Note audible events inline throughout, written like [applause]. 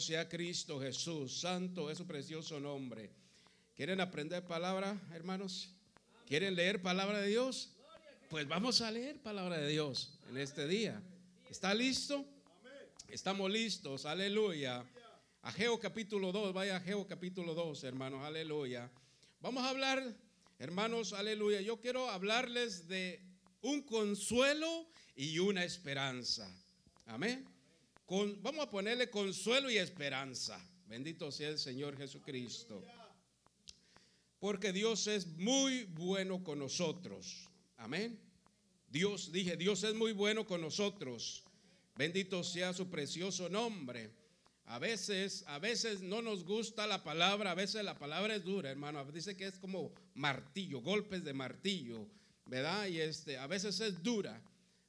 sea Cristo Jesús, santo es su precioso nombre. ¿Quieren aprender palabra, hermanos? ¿Quieren leer palabra de Dios? Pues vamos a leer palabra de Dios en este día. ¿Está listo? Estamos listos, aleluya. Ageo capítulo 2, vaya Ageo capítulo 2, hermanos, aleluya. Vamos a hablar, hermanos, aleluya. Yo quiero hablarles de un consuelo y una esperanza. Amén vamos a ponerle consuelo y esperanza. Bendito sea el Señor Jesucristo. Porque Dios es muy bueno con nosotros. Amén. Dios, dije, Dios es muy bueno con nosotros. Bendito sea su precioso nombre. A veces, a veces no nos gusta la palabra, a veces la palabra es dura, hermano. Dice que es como martillo, golpes de martillo, ¿verdad? Y este, a veces es dura.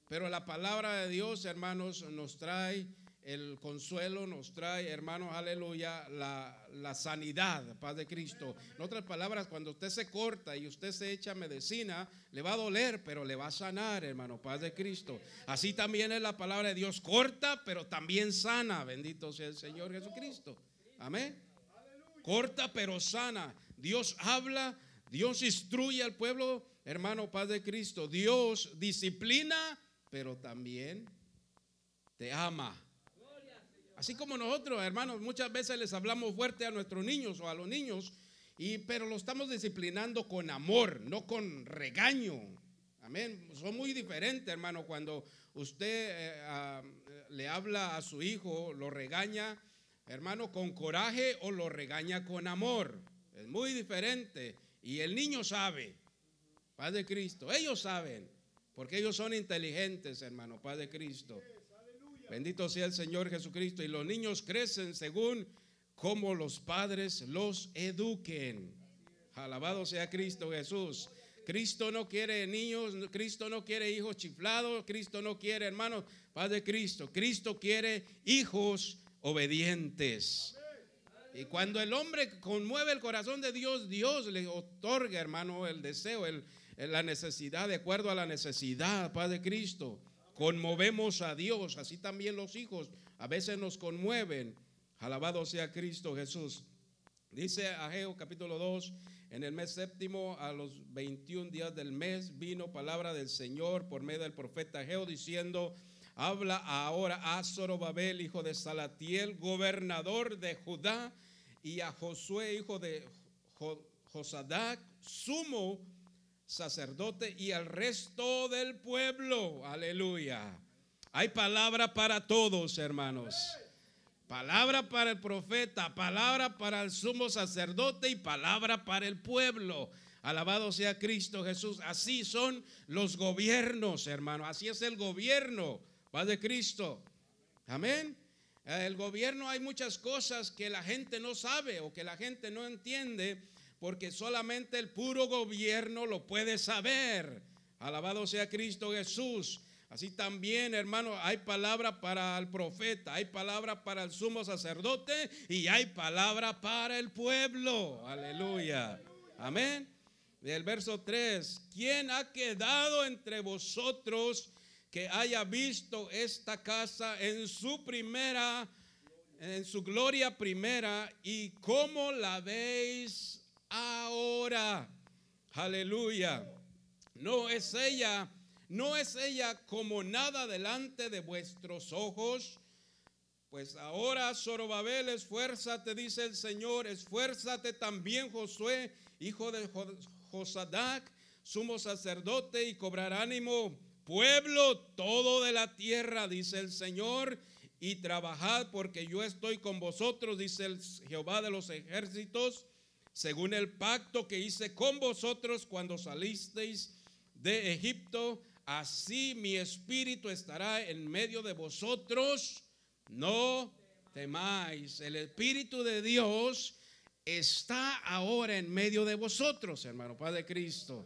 Pero la palabra de Dios, hermanos, nos trae el consuelo nos trae, hermanos, aleluya, la, sanidad, paz de Cristo. En otras palabras, cuando usted se corta y usted se echa medicina, le va a doler, pero le va a sanar, hermano, paz de Cristo. Así también es la palabra de Dios, corta, pero también sana. Bendito sea el Señor Jesucristo. Amén. Corta, pero sana. Dios habla, Dios instruye al pueblo, hermano, paz de Cristo. Dios disciplina, pero también te ama. Así como nosotros, hermanos, muchas veces les hablamos fuerte a nuestros niños o a los niños, y, pero lo estamos disciplinando con amor, no con regaño. Amén. Son muy diferentes, hermano, cuando usted eh, ah, le habla a su hijo, lo regaña, hermano, con coraje o lo regaña con amor. Es muy diferente. Y el niño sabe, Paz de Cristo. Ellos saben, porque ellos son inteligentes, hermano, Paz de Cristo. Bendito sea el Señor Jesucristo. Y los niños crecen según como los padres los eduquen. Alabado sea Cristo Jesús. Cristo no quiere niños, Cristo no quiere hijos chiflados, Cristo no quiere hermanos, Padre Cristo. Cristo quiere hijos obedientes. Y cuando el hombre conmueve el corazón de Dios, Dios le otorga, hermano, el deseo, el, la necesidad, de acuerdo a la necesidad, Padre Cristo conmovemos a Dios, así también los hijos a veces nos conmueven. Alabado sea Cristo Jesús. Dice Ageo capítulo 2, en el mes séptimo, a los 21 días del mes, vino palabra del Señor por medio del profeta Ageo diciendo, habla ahora a Zorobabel, hijo de Salatiel, gobernador de Judá, y a Josué, hijo de Josadac, sumo sacerdote y al resto del pueblo. Aleluya. Hay palabra para todos, hermanos. Palabra para el profeta, palabra para el sumo sacerdote y palabra para el pueblo. Alabado sea Cristo Jesús. Así son los gobiernos, hermano. Así es el gobierno, Padre Cristo. Amén. El gobierno hay muchas cosas que la gente no sabe o que la gente no entiende porque solamente el puro gobierno lo puede saber. Alabado sea Cristo Jesús. Así también, hermano, hay palabra para el profeta, hay palabra para el sumo sacerdote y hay palabra para el pueblo. Aleluya. Amén. Del verso 3, ¿quién ha quedado entre vosotros que haya visto esta casa en su primera, en su gloria primera y cómo la veis ahora. Aleluya. No es ella, no es ella como nada delante de vuestros ojos. Pues ahora, Zorobabel, esfuérzate, dice el Señor, esfuérzate también, Josué, hijo de Josadac, sumo sacerdote, y cobrar ánimo, pueblo todo de la tierra, dice el Señor, y trabajad porque yo estoy con vosotros, dice el Jehová de los ejércitos según el pacto que hice con vosotros cuando salisteis de Egipto, así mi espíritu estará en medio de vosotros. No temáis. El espíritu de Dios está ahora en medio de vosotros, hermano Padre Cristo.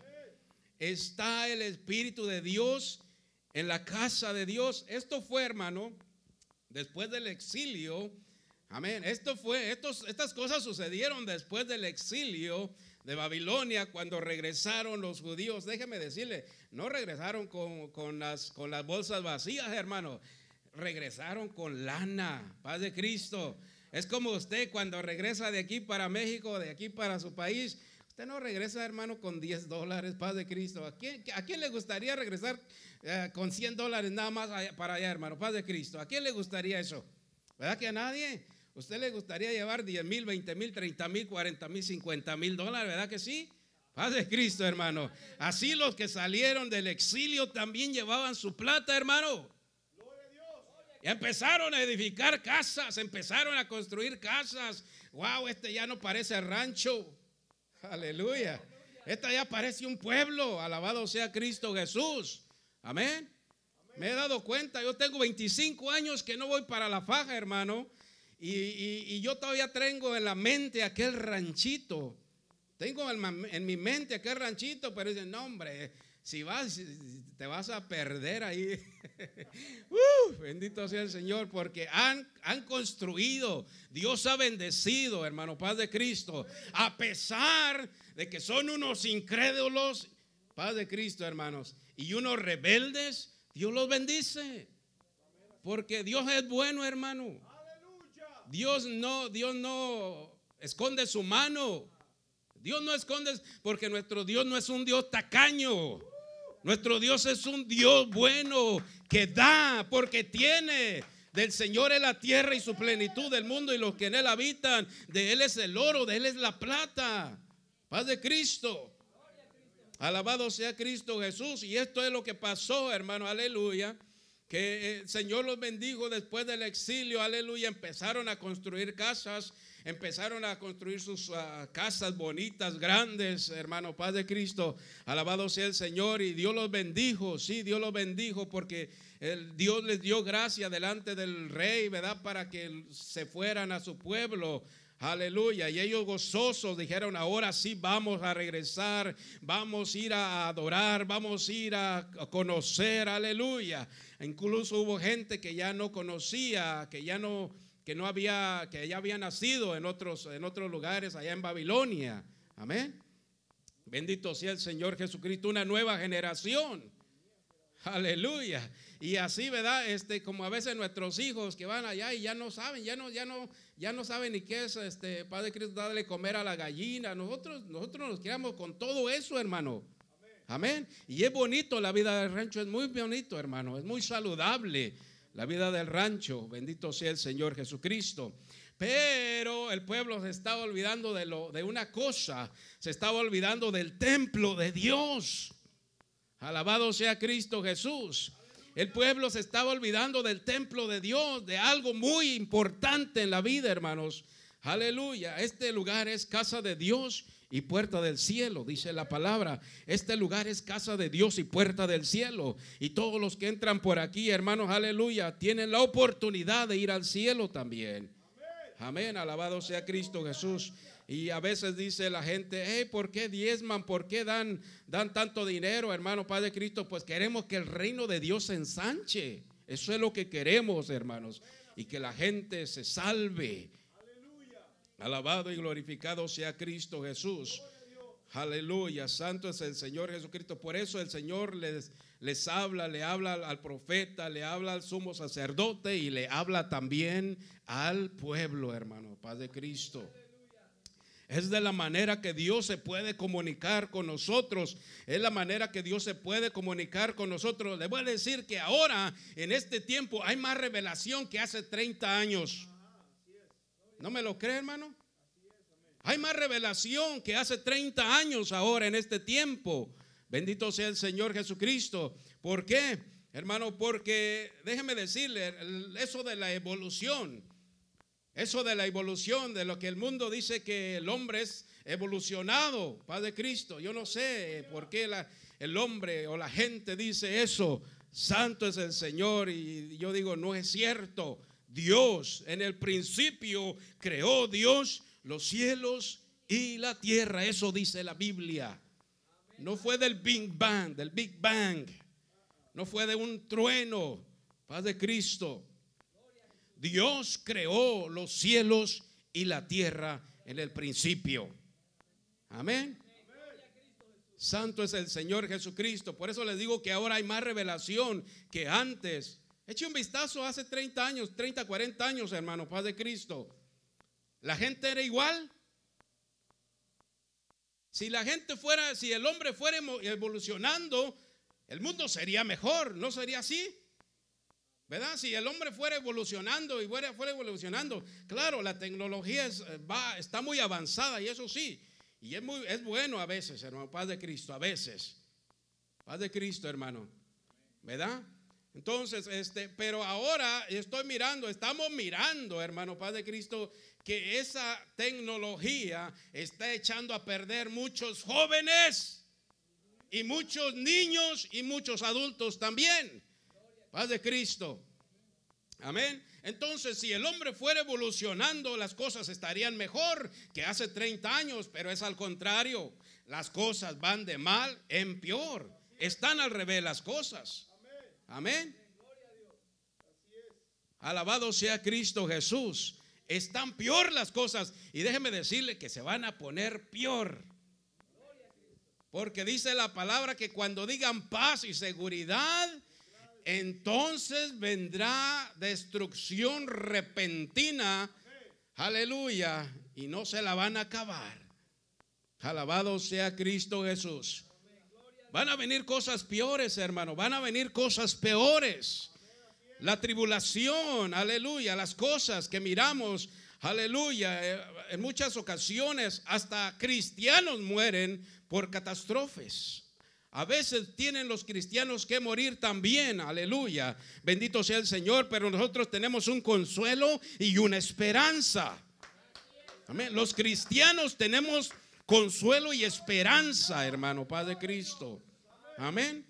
Está el espíritu de Dios en la casa de Dios. Esto fue, hermano, después del exilio Amén. Esto fue, estos, estas cosas sucedieron después del exilio de Babilonia, cuando regresaron los judíos. Déjeme decirle, no regresaron con, las, con las bolsas vacías, hermano. Regresaron con lana, paz de Cristo. Es como usted cuando regresa de aquí para México, de aquí para su país. Usted no regresa, hermano, con 10 dólares, paz de Cristo. ¿A quién, a quién le gustaría regresar eh, con 100 dólares nada más para allá, hermano? Paz de Cristo. ¿A quién le gustaría eso? ¿Verdad que a nadie? ¿Usted le gustaría llevar 10 mil, 20 mil, 30 mil, 40 mil, 50 mil dólares? ¿Verdad que sí? Paz de Cristo, hermano. Así los que salieron del exilio también llevaban su plata, hermano. Y empezaron a edificar casas, empezaron a construir casas. Wow, este ya no parece rancho. Aleluya. Esta ya parece un pueblo. Alabado sea Cristo Jesús. Amén. Me he dado cuenta, yo tengo 25 años que no voy para la faja, hermano. Y, yo todavía tengo en la mente aquel ranchito. Tengo en, mi mente aquel ranchito, pero dicen, no, hombre, si vas, te vas a perder ahí. [laughs] Bendito sea el Señor, porque han, han construido, Dios ha bendecido, hermano, paz de Cristo, a pesar de que son unos incrédulos, paz de Cristo, hermanos, y unos rebeldes, Dios los bendice. Porque Dios es bueno, hermano. Dios no, Dios no esconde su mano. Dios no esconde porque nuestro Dios no es un Dios tacaño. Nuestro Dios es un Dios bueno que da porque tiene. Del Señor es la tierra y su plenitud del mundo y los que en él habitan. De él es el oro, de él es la plata. Paz de Cristo. Alabado sea Cristo Jesús. Y esto es lo que pasó, hermano. Aleluya que el Señor los bendijo después del exilio, aleluya, empezaron a construir casas, empezaron a construir sus ah, casas bonitas, grandes, hermano, paz de Cristo, alabado sea el Señor, y Dios los bendijo, sí, Dios los bendijo porque el, Dios les dio gracia delante del rey, ¿verdad? Para que se fueran a su pueblo. Aleluya. Y ellos gozosos dijeron, ahora sí vamos a regresar, vamos a ir a adorar, vamos a ir a conocer, aleluya. Incluso hubo gente que ya no conocía, que ya no, que no había, que ya había nacido en otros, en otros lugares, allá en Babilonia. Amén. Bendito sea el Señor Jesucristo, una nueva generación. Aleluya. Y así, ¿verdad? Este, como a veces nuestros hijos que van allá y ya no saben, ya no, ya no, ya no saben ni qué es este Padre Cristo darle comer a la gallina. Nosotros, nosotros nos quedamos con todo eso, hermano. Amén. Y es bonito la vida del rancho, es muy bonito, hermano, es muy saludable la vida del rancho. Bendito sea el Señor Jesucristo. Pero el pueblo se estaba olvidando de, lo, de una cosa, se estaba olvidando del templo de Dios. Alabado sea Cristo Jesús. El pueblo se estaba olvidando del templo de Dios, de algo muy importante en la vida, hermanos. Aleluya. Este lugar es casa de Dios y puerta del cielo, dice la palabra. Este lugar es casa de Dios y puerta del cielo. Y todos los que entran por aquí, hermanos, aleluya, tienen la oportunidad de ir al cielo también. Amén, alabado sea Cristo Jesús. Y a veces dice la gente, hey, ¿por qué diezman? ¿Por qué dan, dan tanto dinero, hermano Padre Cristo? Pues queremos que el reino de Dios se ensanche. Eso es lo que queremos, hermanos. Y que la gente se salve Alabado y glorificado sea Cristo Jesús. Aleluya, santo es el Señor Jesucristo. Por eso el Señor les, les habla, le habla al profeta, le habla al sumo sacerdote y le habla también al pueblo, hermano, paz de Cristo. Es de la manera que Dios se puede comunicar con nosotros. Es la manera que Dios se puede comunicar con nosotros. Le voy a decir que ahora, en este tiempo, hay más revelación que hace 30 años. ¿No me lo cree, hermano? Hay más revelación que hace 30 años ahora en este tiempo. Bendito sea el Señor Jesucristo. ¿Por qué? Hermano, porque déjeme decirle, eso de la evolución, eso de la evolución, de lo que el mundo dice que el hombre es evolucionado, Padre Cristo. Yo no sé por qué el hombre o la gente dice eso. Santo es el Señor y yo digo, no es cierto. Dios en el principio creó Dios los cielos y la tierra. Eso dice la Biblia. No fue del Big Bang, del Big Bang. No fue de un trueno. Paz de Cristo. Dios creó los cielos y la tierra en el principio. Amén. Santo es el Señor Jesucristo. Por eso les digo que ahora hay más revelación que antes. Eche un vistazo hace 30 años, 30, 40 años, hermano, paz de Cristo. la gente era igual. Si la gente fuera, si el hombre fuera evolucionando, el mundo sería mejor, ¿no sería así? ¿Verdad? Si el hombre fuera evolucionando y fuera, fuera evolucionando, claro, la tecnología va, está muy avanzada y eso sí, y es, muy, es bueno a veces, hermano, paz de Cristo, a veces. Paz de Cristo, hermano. ¿Verdad? Entonces, este, pero ahora estoy mirando, estamos mirando, hermano, paz de Cristo, que esa tecnología está echando a perder muchos jóvenes y muchos niños y muchos adultos también. Paz de Cristo. Amén. Entonces, si el hombre fuera evolucionando, las cosas estarían mejor que hace 30 años, pero es al contrario. Las cosas van de mal en peor. Están al revés las cosas. Amén. Alabado sea Cristo Jesús. Están peor las cosas. Y déjeme decirle que se van a poner peor. Porque dice la palabra que cuando digan paz y seguridad, entonces vendrá destrucción repentina. Aleluya. Y no se la van a acabar. Alabado sea Cristo Jesús. Van a venir cosas peores, hermano. Van a venir cosas peores. La tribulación, aleluya, las cosas que miramos, aleluya. Eh, en muchas ocasiones hasta cristianos mueren por catástrofes. A veces tienen los cristianos que morir también, aleluya. Bendito sea el Señor, pero nosotros tenemos un consuelo y una esperanza. Amén. Los cristianos tenemos consuelo y esperanza, hermano, Padre Cristo. Amén.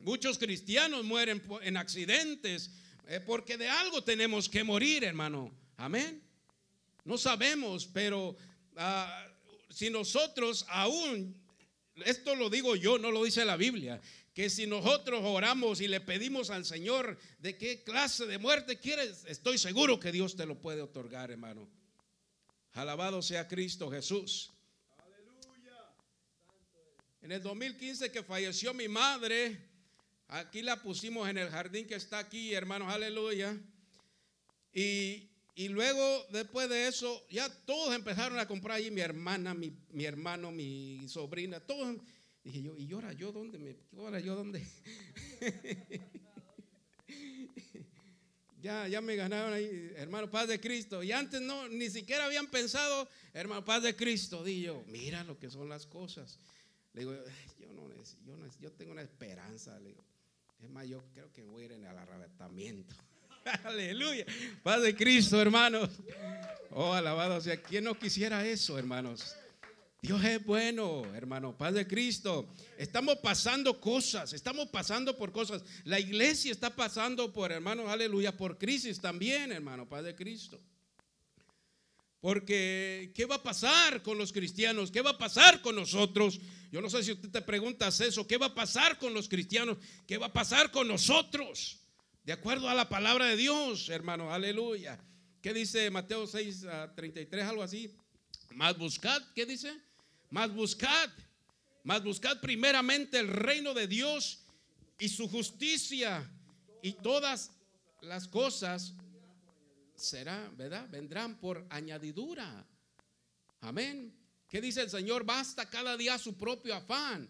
Muchos cristianos mueren en accidentes eh, porque de algo tenemos que morir, hermano. Amén. No sabemos, pero ah, si nosotros aún esto lo digo yo, no lo dice la Biblia, que si nosotros oramos y le pedimos al Señor de qué clase de muerte quieres, estoy seguro que Dios te lo puede otorgar, hermano. Alabado sea Cristo Jesús. En el 2015 que falleció mi madre, aquí la pusimos en el jardín que está aquí, hermanos, aleluya. Y y luego, después de eso, ya todos empezaron a comprar allí, mi hermana, mi, hermano, mi sobrina, todos. Dije yo, ¿y ahora yo dónde? Me, ¿Ahora yo dónde? [laughs] ya, ya me ganaron ahí, hermano, paz de Cristo. Y antes no, ni siquiera habían pensado, hermano, paz de Cristo. Dije yo, mira lo que son las cosas. Le digo, yo no, yo, no, yo tengo una esperanza. Le digo, es más, yo creo que voy a ir en el arrebatamiento. [laughs] Aleluya. Paz de Cristo, hermanos. Oh, alabado sea. ¿Quién no quisiera eso, hermanos? Dios es bueno, hermano. Paz de Cristo. Estamos pasando cosas, estamos pasando por cosas. La iglesia está pasando por, hermanos, aleluya, por crisis también, hermano. Paz de Cristo. Porque, ¿qué va a pasar con los cristianos? ¿Qué va a pasar con nosotros? Yo no sé si usted te preguntas eso. ¿Qué va a pasar con los cristianos? ¿Qué va a pasar con nosotros? De acuerdo a la palabra de Dios, hermano, aleluya. ¿Qué dice Mateo 6, 33, algo así? Más buscad, ¿qué dice? Más buscad, más buscad primeramente el reino de Dios y su justicia y todas las cosas serán, ¿verdad? Vendrán por añadidura. Amén. ¿Qué dice el Señor? Basta cada día su propio afán.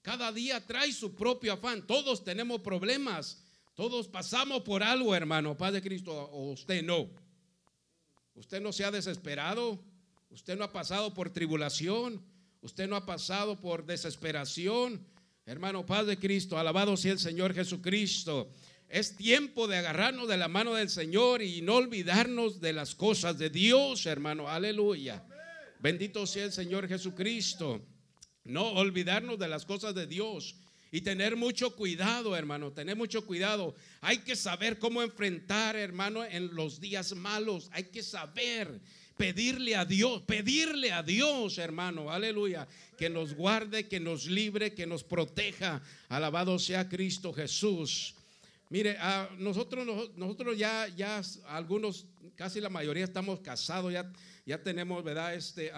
Cada día trae su propio afán. Todos tenemos problemas. Todos pasamos por algo, hermano, Padre Cristo, o usted no. Usted no se ha desesperado, usted no ha pasado por tribulación, usted no ha pasado por desesperación. Hermano Padre Cristo, alabado sea el Señor Jesucristo. Es tiempo de agarrarnos de la mano del Señor y no olvidarnos de las cosas de Dios, hermano. Aleluya. Bendito sea el Señor Jesucristo. No olvidarnos de las cosas de Dios. Y tener mucho cuidado, hermano, tener mucho cuidado. Hay que saber cómo enfrentar, hermano, en los días malos. Hay que saber pedirle a Dios, pedirle a Dios, hermano, aleluya, que nos guarde, que nos libre, que nos proteja. Alabado sea Cristo Jesús. Mire, a nosotros, nosotros ya, ya algunos, casi la mayoría estamos casados, ya, ya tenemos, ¿verdad? Este,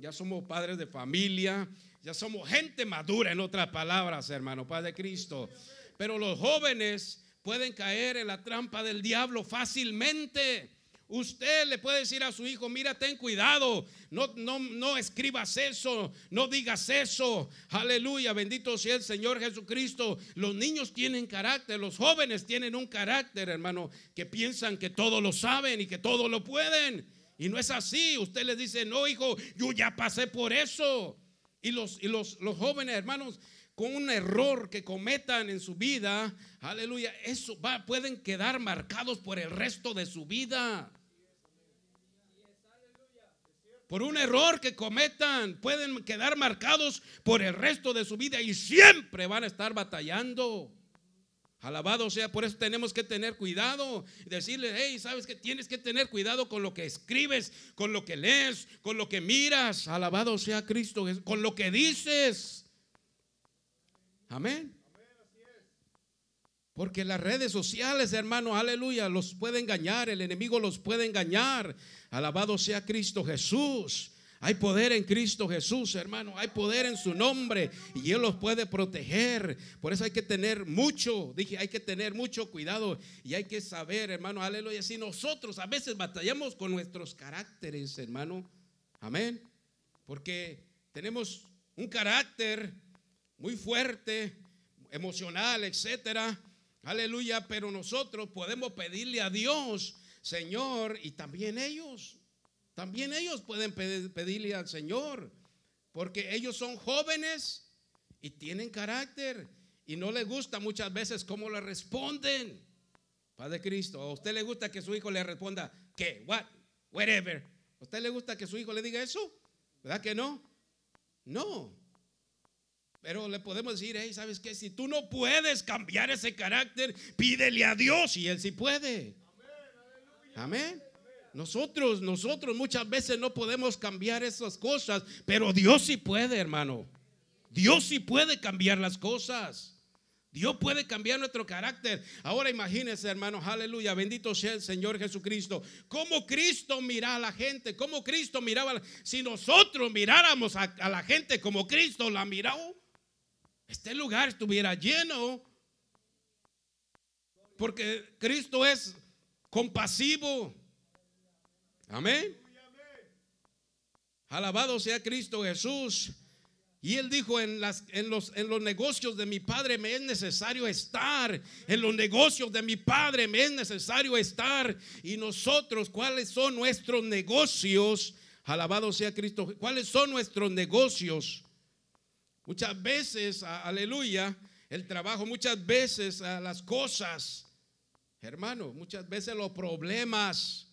ya somos padres de familia, ya somos gente madura, en otras palabras, hermano, Padre Cristo. Pero los jóvenes pueden caer en la trampa del diablo fácilmente. Usted le puede decir a su hijo, mira, ten cuidado, no, no, no escribas eso, no digas eso. Aleluya, bendito sea el Señor Jesucristo. Los niños tienen carácter, los jóvenes tienen un carácter, hermano, que piensan que todo lo saben y que todo lo pueden. Y no es así. Usted les dice, no, hijo, yo ya pasé por eso. Y los, y los, los jóvenes, hermanos, con un error que cometan en su vida, aleluya, eso va, pueden quedar marcados por el resto de su vida. Por un error que cometan, pueden quedar marcados por el resto de su vida y siempre van a estar batallando. Alabado sea, por eso tenemos que tener cuidado. Decirle, hey, sabes que tienes que tener cuidado con lo que escribes, con lo que lees, con lo que miras. Alabado sea Cristo, con lo que dices. Amén. Porque las redes sociales, hermano, aleluya, los puede engañar, el enemigo los puede engañar. Alabado sea Cristo Jesús. Hay poder en Cristo Jesús, hermano. Hay poder en su nombre y Él los puede proteger. Por eso hay que tener mucho, dije, hay que tener mucho cuidado y hay que saber, hermano, aleluya. Si nosotros a veces batallamos con nuestros caracteres, hermano, amén. Porque tenemos un carácter muy fuerte, emocional, etcétera. Aleluya, pero nosotros podemos pedirle a Dios, Señor, y también ellos, también ellos pueden pedirle al Señor, porque ellos son jóvenes y tienen carácter y no les gusta muchas veces cómo le responden. Padre Cristo, ¿a usted le gusta que su hijo le responda, ¿qué? ¿What? Whatever. ¿A usted le gusta que su hijo le diga eso? ¿Verdad que no? No. Pero le podemos decir, hey, ¿sabes qué? Si tú no puedes cambiar ese carácter, pídele a Dios y Él sí puede. Amén. Nosotros, nosotros muchas veces no podemos cambiar esas cosas, pero Dios sí puede, hermano. Dios sí puede cambiar las cosas. Dios puede cambiar nuestro carácter. Ahora imagínense, hermanos, aleluya, bendito sea el Señor Jesucristo. Cómo Cristo mira a la gente, cómo Cristo miraba. Si nosotros miráramos a, a la gente como Cristo la miró, este lugar estuviera lleno. Porque Cristo es compasivo. Amén. Alabado sea Cristo Jesús. Y él dijo, en, las, en, los, en los negocios de mi padre me es necesario estar. En los negocios de mi padre me es necesario estar. Y nosotros, ¿cuáles son nuestros negocios? Alabado sea Cristo. ¿Cuáles son nuestros negocios? Muchas veces, aleluya, el trabajo, muchas veces las cosas, hermano, muchas veces los problemas.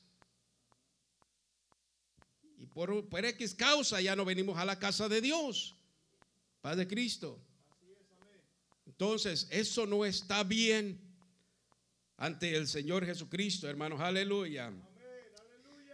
Y por, por X causa ya no venimos a la casa de Dios, Padre Cristo. Entonces, eso no está bien ante el Señor Jesucristo, hermanos, aleluya.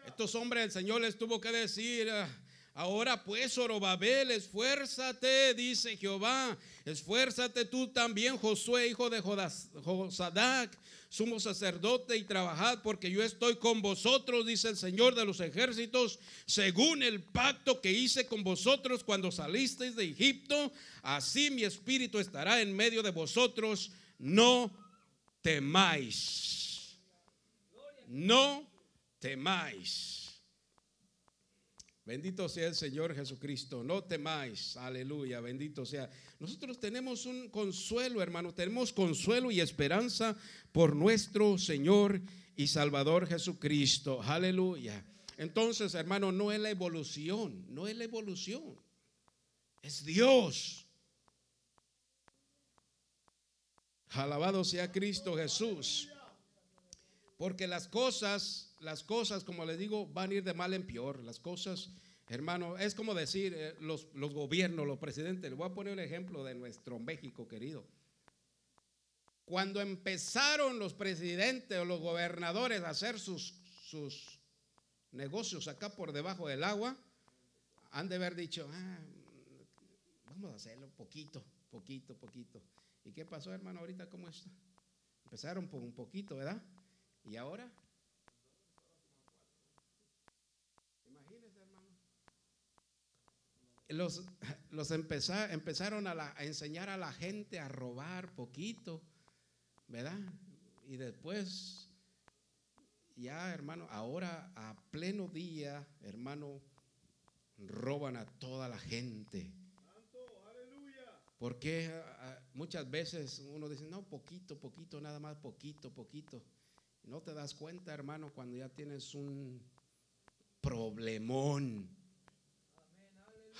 Estos hombres, el Señor les tuvo que decir, ah, Ahora pues, Zorobabel, esfuérzate, dice Jehová, esfuérzate tú también, Josué, hijo de Josadac, sumo sacerdote, y trabajad, porque yo estoy con vosotros, dice el Señor de los ejércitos, según el pacto que hice con vosotros cuando salisteis de Egipto, así mi espíritu estará en medio de vosotros, no temáis, no temáis. Bendito sea el Señor Jesucristo. No temáis. Aleluya. Bendito sea. Nosotros tenemos un consuelo, hermano. Tenemos consuelo y esperanza por nuestro Señor y Salvador Jesucristo. Aleluya. Entonces, hermano, no es la evolución. No es la evolución. Es Dios. Alabado sea Cristo Jesús. Porque las cosas, las cosas, como les digo, van a ir de mal en peor. Las cosas, hermano, es como decir, eh, los, los gobiernos, los presidentes. Les voy a poner un ejemplo de nuestro México querido. Cuando empezaron los presidentes o los gobernadores a hacer sus, sus negocios acá por debajo del agua, han de haber dicho, ah, vamos a hacerlo poquito, poquito, poquito. ¿Y qué pasó, hermano, ahorita cómo está? Empezaron por un poquito, ¿verdad? ¿Y ahora? Imagínense, hermano. Los, los empezaron a, enseñar a la gente a robar poquito, ¿verdad? Y después ya, hermano, ahora a pleno día, hermano, roban a toda la gente. Porque muchas veces uno dice, no, poquito, poquito, nada más, poquito, poquito. No te das cuenta, hermano, cuando ya tienes un problemón.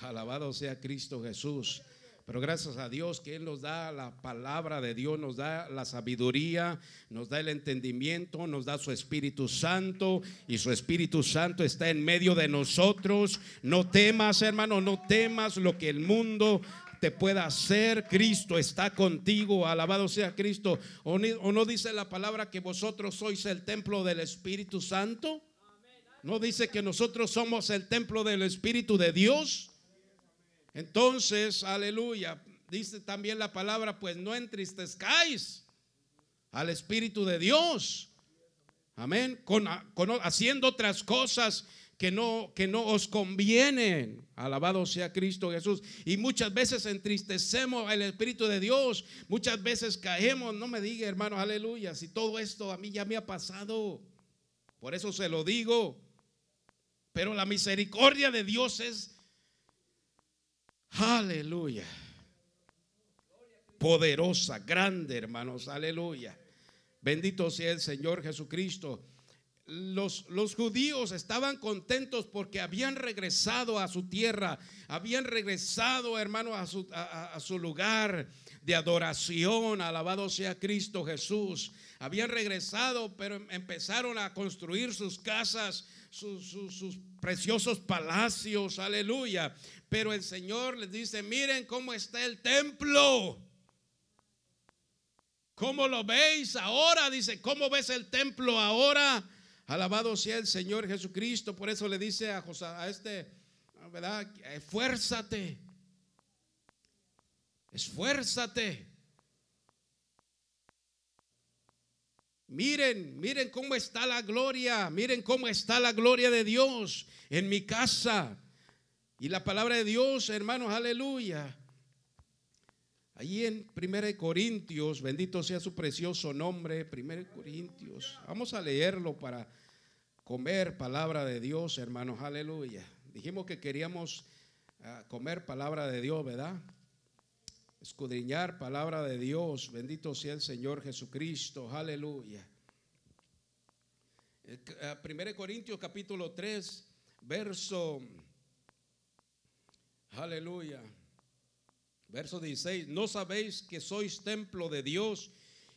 Alabado sea Cristo Jesús. Pero gracias a Dios que Él nos da la palabra de Dios, nos da la sabiduría, nos da el entendimiento, nos da su Espíritu Santo y su Espíritu Santo está en medio de nosotros. No temas, hermano, no temas lo que el mundo te pueda hacer. Cristo está contigo, alabado sea Cristo. ¿O, no dice la palabra que vosotros sois el templo del Espíritu Santo? ¿No dice que nosotros somos el templo del Espíritu de Dios? Entonces, aleluya, dice también la palabra, pues no entristezcáis al Espíritu de Dios. Amén. Con, haciendo otras cosas que no, que no os convienen. Alabado sea Cristo Jesús. Y muchas veces entristecemos al Espíritu de Dios. Muchas veces caemos. No me diga, hermano, aleluya. Si todo esto a mí ya me ha pasado. Por eso se lo digo. Pero la misericordia de Dios es Aleluya. Poderosa, grande, hermanos. Aleluya. Bendito sea el Señor Jesucristo. Los, los, judíos estaban contentos porque habían regresado a su tierra, habían regresado, hermano, a su, a su lugar de adoración. Alabado sea Cristo Jesús. Habían regresado, pero empezaron a construir sus casas, sus, preciosos palacios, aleluya. Pero el Señor les dice, miren cómo está el templo. ¿Cómo lo veis ahora? Dice, ¿cómo ves el templo ahora? Alabado sea el Señor Jesucristo. Por eso le dice a, José, a este, ¿verdad? Esfuérzate. Esfuérzate. Miren, miren cómo está la gloria, miren cómo está la gloria de Dios en mi casa. Y la palabra de Dios, hermanos, aleluya. Allí en 1 Corintios, bendito sea su precioso nombre, 1 Corintios. Vamos a leerlo para comer palabra de Dios, hermanos, aleluya. Dijimos que queríamos ah, comer palabra de Dios, ¿verdad? escudriñar palabra de Dios. Bendito sea el Señor Jesucristo. Aleluya. 1 eh, Corintios capítulo 3, verso, aleluya, verso 16, ¿no sabéis que sois templo de Dios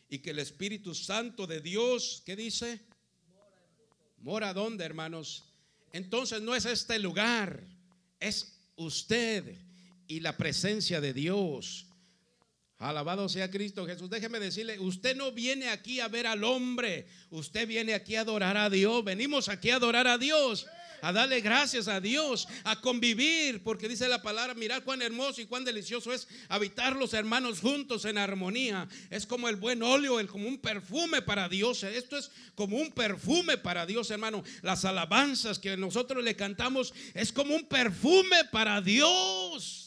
y que el Espíritu Santo de Dios, ¿qué dice? Mora dónde, hermanos? Entonces no es este lugar, es usted y la presencia de Dios. Alabado sea Cristo Jesús. Déjeme decirle, usted no viene aquí a ver al hombre, usted viene aquí a adorar a Dios. Venimos aquí a adorar a Dios, a darle gracias a Dios, a convivir, porque dice la palabra, mirad cuán hermoso y cuán delicioso es habitar los hermanos juntos en armonía. Es como el buen óleo, el, como un perfume para Dios. Esto es como un perfume para Dios, hermano. Las alabanzas que nosotros le cantamos es como un perfume para Dios.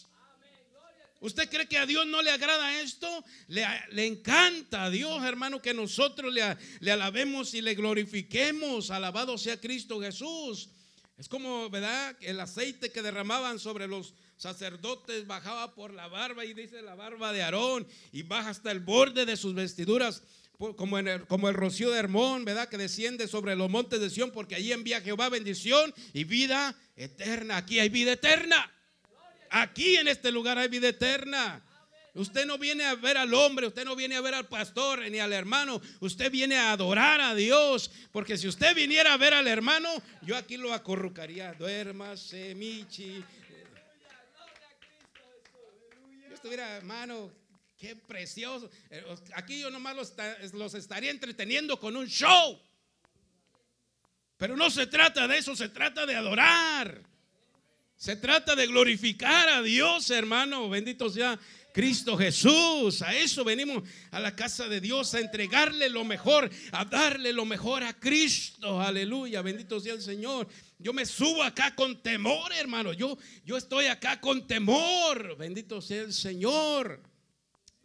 ¿Usted cree que a Dios no le agrada esto? Le, encanta a Dios, hermano, que nosotros le, le, alabemos y le glorifiquemos. Alabado sea Cristo Jesús. Es como, ¿verdad? El aceite que derramaban sobre los sacerdotes bajaba por la barba y dice la barba de Aarón y baja hasta el borde de sus vestiduras. Como, el, como el rocío de Hermón, ¿verdad? Que desciende sobre los montes de Sión, porque allí envía Jehová bendición y vida eterna. Aquí hay vida eterna. Aquí en este lugar hay vida eterna. Usted no viene a ver al hombre, usted no viene a ver al pastor ni al hermano, usted viene a adorar a Dios. Porque si usted viniera a ver al hermano, yo aquí lo acorrucaría. Duérmase, Michi. Yo estuviera, hermano, qué precioso. Eh, aquí yo nomás los, los estaría entreteniendo con un show. Pero no se trata de eso, se trata de adorar. Se trata de glorificar a Dios, hermano. Bendito sea Cristo Jesús. A eso venimos a la casa de Dios, a entregarle lo mejor, a darle lo mejor a Cristo. Aleluya. Bendito sea el Señor. Yo me subo acá con temor, hermano. Yo, yo estoy acá con temor. Bendito sea el Señor.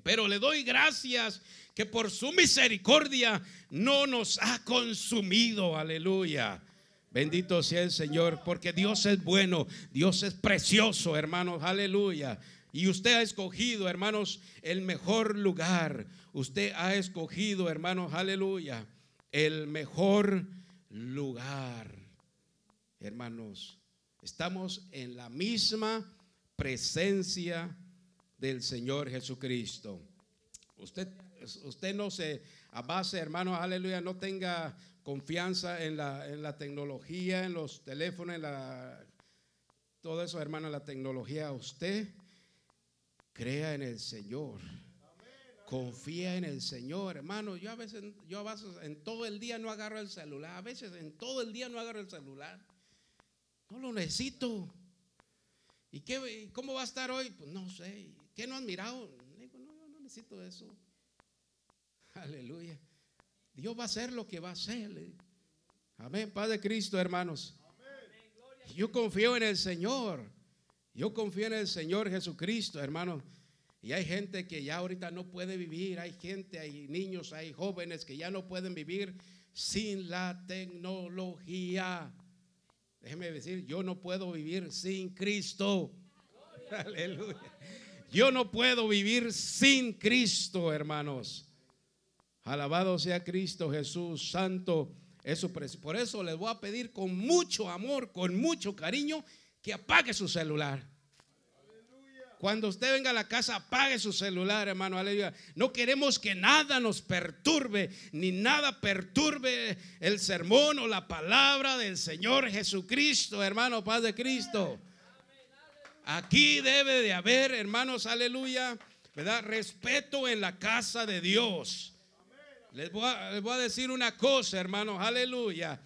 Pero le doy gracias que por su misericordia no nos ha consumido. Aleluya. Bendito sea el Señor, porque Dios es bueno, Dios es precioso, hermanos. Aleluya. Y usted ha escogido, hermanos, el mejor lugar. Usted ha escogido, hermanos, aleluya, el mejor lugar. Hermanos, estamos en la misma presencia del Señor Jesucristo. Usted, usted no se base, hermanos, aleluya, no tenga confianza en la, en la tecnología, en los teléfonos, en la, todo eso, hermano, la tecnología. Usted crea en el Señor. Confía en el Señor, hermano. Yo a veces, yo a veces en todo el día no agarro el celular. A veces en todo el día no agarro el celular. No lo necesito. ¿Y qué, cómo va a estar hoy? Pues no sé. ¿Qué no han mirado? no, no necesito eso. [laughs] Aleluya. Dios va a hacer lo que va a hacer. Amén. Padre Cristo, hermanos. Yo confío en el Señor. Yo confío en el Señor Jesucristo, hermanos. Y hay gente que ya ahorita no puede vivir. Hay gente, hay niños, hay jóvenes que ya no pueden vivir sin la tecnología. Déjeme decir, yo no puedo vivir sin Cristo. [laughs] Aleluya. Yo no puedo vivir sin Cristo, hermanos. Alabado sea Cristo Jesús, santo eso Por eso les voy a pedir con mucho amor, con mucho cariño, que apague su celular. Cuando usted venga a la casa, apague su celular, hermano. Aleluya. No queremos que nada nos perturbe, ni nada perturbe el sermón o la palabra del Señor Jesucristo, hermano, paz de Cristo. Aquí debe de haber, hermanos, aleluya, ¿verdad? Respeto en la casa de Dios. Les voy, a, decir una cosa, hermanos, aleluya.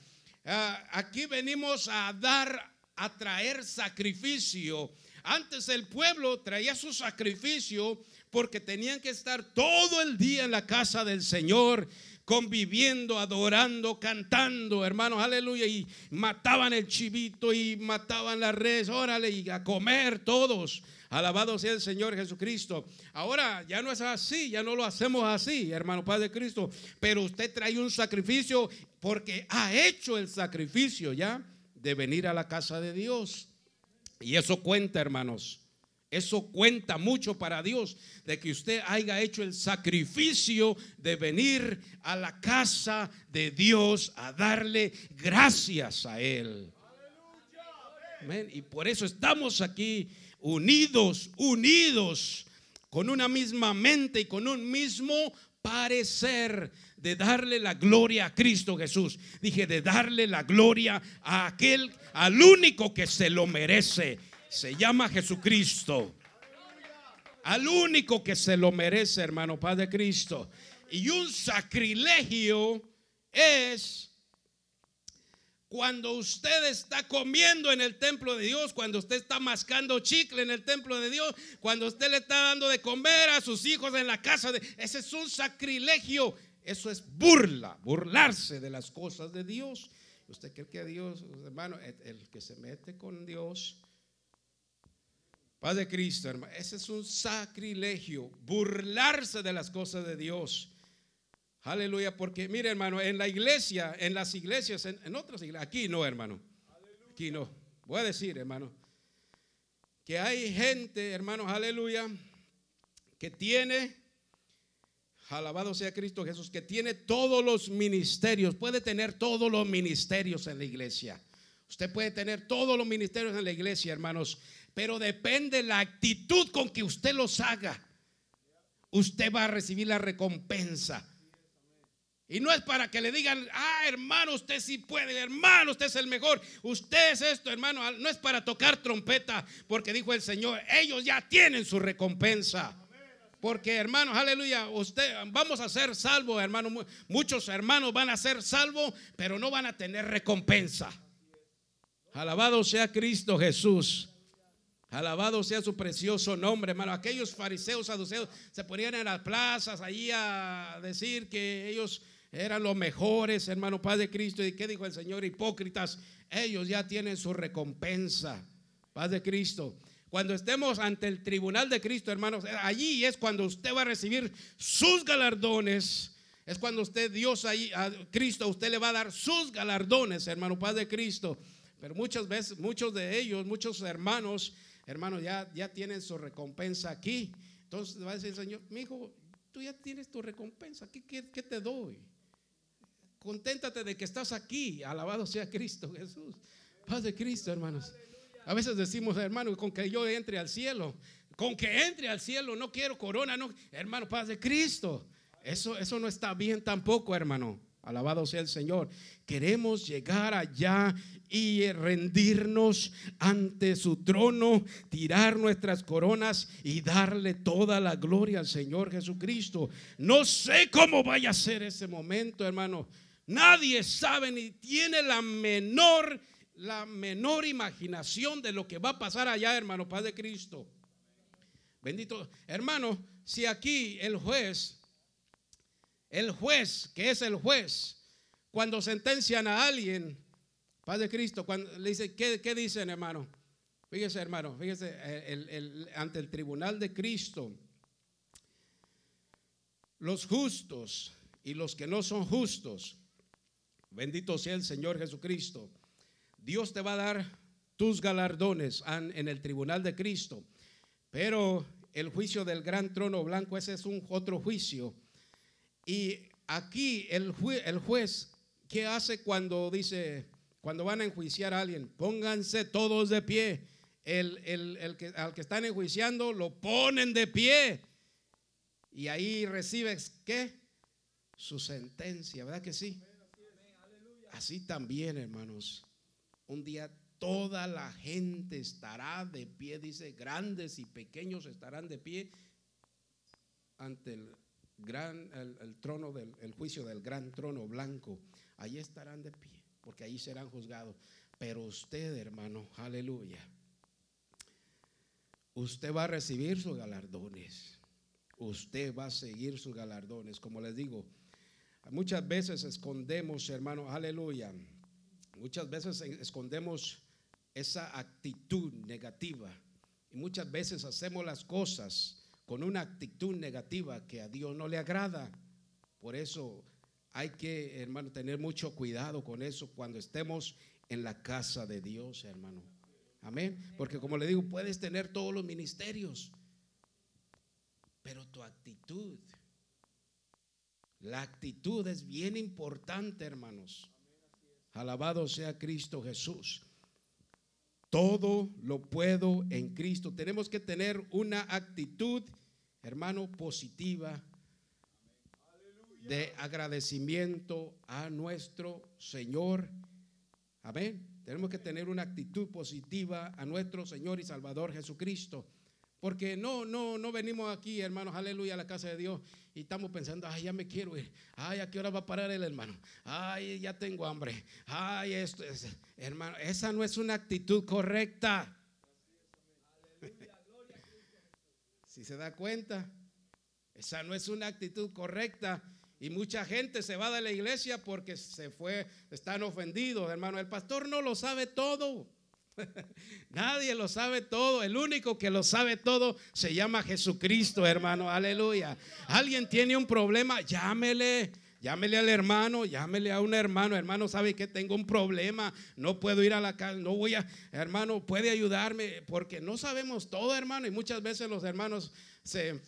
Ah, aquí venimos a dar, a traer sacrificio. Antes el pueblo traía su sacrificio porque tenían que estar todo el día en la casa del Señor, conviviendo, adorando, cantando, hermanos, aleluya, y mataban el chivito y mataban la res, órale, y a comer todos. Alabado sea el Señor Jesucristo. Ahora ya no es así, ya no lo hacemos así, hermano Padre Cristo. Pero usted trae un sacrificio porque ha hecho el sacrificio ya de venir a la casa de Dios. Y eso cuenta, hermanos. Eso cuenta mucho para Dios de que usted haya hecho el sacrificio de venir a la casa de Dios a darle gracias a Él. Y por eso estamos aquí unidos, unidos, con una misma mente y con un mismo parecer de darle la gloria a Cristo Jesús. Dije, de darle la gloria a aquel, al único que se lo merece. Se llama Jesucristo. Al único que se lo merece, hermano Padre Cristo. Y un sacrilegio es cuando usted está comiendo en el templo de Dios, cuando usted está mascando chicle en el templo de Dios, cuando usted le está dando de comer a sus hijos en la casa de ese es un sacrilegio, eso es burla, burlarse de las cosas de Dios. ¿Usted cree que Dios, hermano, el, que se mete con Dios, Padre Cristo, hermano, ese es un sacrilegio, burlarse de las cosas de Dios. Aleluya, porque mire hermano, en la iglesia, en las iglesias, en, otras iglesias, aquí no hermano, aquí no. Voy a decir hermano, que hay gente, hermanos, aleluya, que tiene, alabado sea Cristo Jesús, que tiene todos los ministerios, puede tener todos los ministerios en la iglesia. Usted puede tener todos los ministerios en la iglesia, hermanos, pero depende la actitud con que usted los haga. Usted va a recibir la recompensa. Y no es para que le digan, ah, hermano, usted sí puede, hermano, usted es el mejor, usted es esto, hermano. No es para tocar trompeta, porque dijo el Señor, ellos ya tienen su recompensa. Porque hermanos, aleluya, usted vamos a ser salvos, hermano. Muchos hermanos van a ser salvos, pero no van a tener recompensa. Alabado sea Cristo Jesús. Alabado sea su precioso nombre, hermano. Aquellos fariseos, saduceos, se ponían en las plazas allí a decir que ellos eran los mejores, hermano Padre Cristo. ¿Y qué dijo el Señor? Hipócritas, ellos ya tienen su recompensa. Padre Cristo. Cuando estemos ante el tribunal de Cristo, hermanos, allí es cuando usted va a recibir sus galardones. Es cuando usted, Dios, ahí, a Cristo, usted le va a dar sus galardones, hermano, Padre de Cristo. Pero muchas veces, muchos de ellos, muchos hermanos, hermanos, ya, ya tienen su recompensa aquí. Entonces va a decir el Señor, mi hijo, tú ya tienes tu recompensa, ¿qué, qué, qué te doy? Conténtate de que estás aquí, alabado sea Cristo Jesús. Paz de Cristo, hermanos. A veces decimos, hermano, con que yo entre al cielo, con que entre al cielo, no quiero corona, no, hermano, paz de Cristo. Eso, eso no está bien tampoco, hermano. Alabado sea el Señor. Queremos llegar allá y rendirnos ante su trono, tirar nuestras coronas y darle toda la gloria al Señor Jesucristo. No sé cómo vaya a ser ese momento, hermano. Nadie sabe ni tiene la menor la menor imaginación de lo que va a pasar allá, hermano, Padre Cristo. Bendito. Hermano, si aquí el juez, el juez, que es el juez, cuando sentencian a alguien, Padre Cristo, cuando le dice, ¿qué, qué dicen, hermano? Fíjese, hermano, fíjese, ante el tribunal de Cristo, los justos y los que no son justos, bendito sea el Señor Jesucristo Dios te va a dar tus galardones en el tribunal de Cristo. Pero el juicio del gran trono blanco, ese es un otro juicio. Y aquí el, el juez, ¿qué hace cuando dice, cuando van a enjuiciar a alguien? Pónganse todos de pie. El, el, que, al que están enjuiciando lo ponen de pie. Y ahí recibes, ¿qué? Su sentencia, ¿verdad que sí? Así también, hermanos. Un día toda la gente estará de pie, dice, grandes y pequeños estarán de pie ante el gran el, trono del el juicio del gran trono blanco. Allí estarán de pie, porque allí serán juzgados. Pero usted, hermano, aleluya. Usted va a recibir sus galardones. Usted va a seguir sus galardones. Como les digo, muchas veces escondemos, hermano, aleluya Muchas veces escondemos esa actitud negativa y muchas veces hacemos las cosas con una actitud negativa que a Dios no le agrada. Por eso hay que, hermano, tener mucho cuidado con eso cuando estemos en la casa de Dios, hermano. Amén. Porque como le digo, puedes tener todos los ministerios, pero tu actitud, la actitud es bien importante, hermanos. Alabado sea Cristo Jesús. Todo lo puedo en Cristo. Tenemos que tener una actitud, hermano, positiva de agradecimiento a nuestro Señor. Amén. Tenemos que tener una actitud positiva a nuestro Señor y Salvador Jesucristo. Porque no, no, no venimos aquí, hermanos, aleluya, a la casa de Dios y estamos pensando, ay, ya me quiero ir. Ay, ¿a qué hora va a parar el hermano? Ay, ya tengo hambre. Ay, esto es, hermano, esa no es una actitud correcta. [laughs] si se da cuenta, esa no es una actitud correcta. Y mucha gente se va de la iglesia porque se fue, están ofendidos, hermano. El pastor no lo sabe todo. [laughs] Nadie lo sabe todo. El único que lo sabe todo se llama Jesucristo, hermano. Aleluya. Alguien tiene un problema, llámele. Llámele al hermano, llámele a un hermano. Hermano, sabe que tengo un problema. No puedo ir a la casa. No voy a. Hermano, puede ayudarme. Porque no sabemos todo, hermano. Y muchas veces los hermanos se,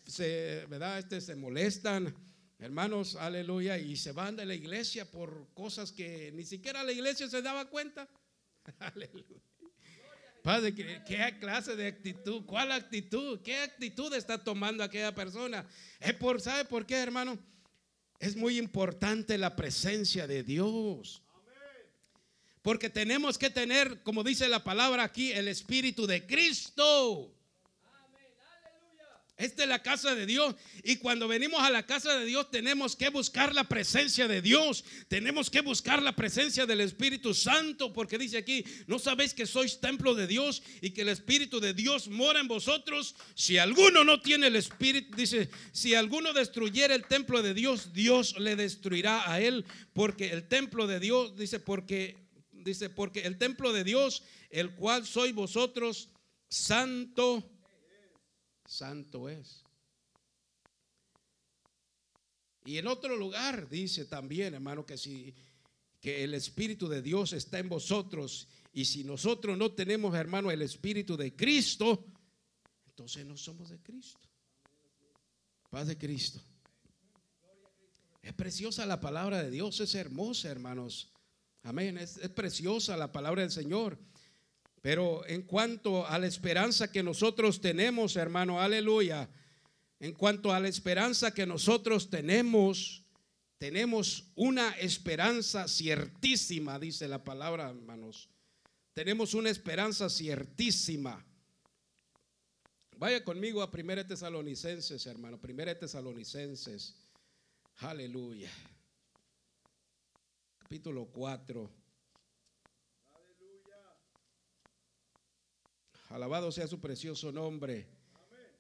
¿verdad? Este, se molestan. Hermanos, aleluya. Y se van de la iglesia por cosas que ni siquiera la iglesia se daba cuenta. [laughs] Aleluya. Padre, ¿qué, clase de actitud? ¿Cuál actitud? ¿Qué actitud está tomando aquella persona? Es por, ¿Sabe por qué, hermano? Es muy importante la presencia de Dios. Porque tenemos que tener, como dice la palabra aquí, el Espíritu de Cristo. Esta es la casa de Dios. Y cuando venimos a la casa de Dios tenemos que buscar la presencia de Dios. Tenemos que buscar la presencia del Espíritu Santo. Porque dice aquí, no sabéis que sois templo de Dios y que el Espíritu de Dios mora en vosotros. Si alguno no tiene el Espíritu, dice, si alguno destruyera el templo de Dios, Dios le destruirá a él. Porque el templo de Dios, dice, porque, dice, porque el templo de Dios, el cual sois vosotros, santo, santo es. Y en otro lugar dice también, hermano, que si que el Espíritu de Dios está en vosotros y si nosotros no tenemos, hermano, el Espíritu de Cristo, entonces no somos de Cristo. Paz de Cristo. Es preciosa la palabra de Dios, es hermosa, hermanos. Amén. Es, es, preciosa la palabra del Señor. Pero en cuanto a la esperanza que nosotros tenemos, hermano, aleluya. En cuanto a la esperanza que nosotros tenemos, tenemos una esperanza ciertísima, dice la palabra, hermanos. Tenemos una esperanza ciertísima. Vaya conmigo a 1 Tesalonicenses, hermano. 1 Tesalonicenses. Aleluya. Capítulo 4. Alabado sea su precioso nombre.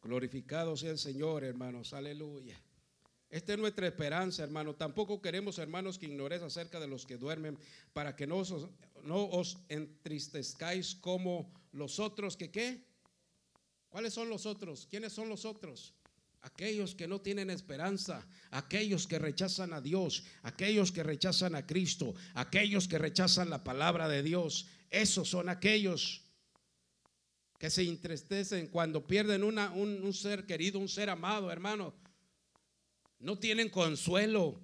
Glorificado sea el Señor, hermanos. Aleluya. Esta es nuestra esperanza, hermano. Tampoco queremos, hermanos, que ignoréis acerca de los que duermen, para que no os, no os entristezcáis como los otros que qué. ¿Cuáles son los otros? ¿Quiénes son los otros? Aquellos que no tienen esperanza, aquellos que rechazan a Dios, aquellos que rechazan a Cristo, aquellos que rechazan la palabra de Dios. Esos son aquellos que se entristecen cuando pierden un, ser querido, un ser amado, hermano. No tienen consuelo,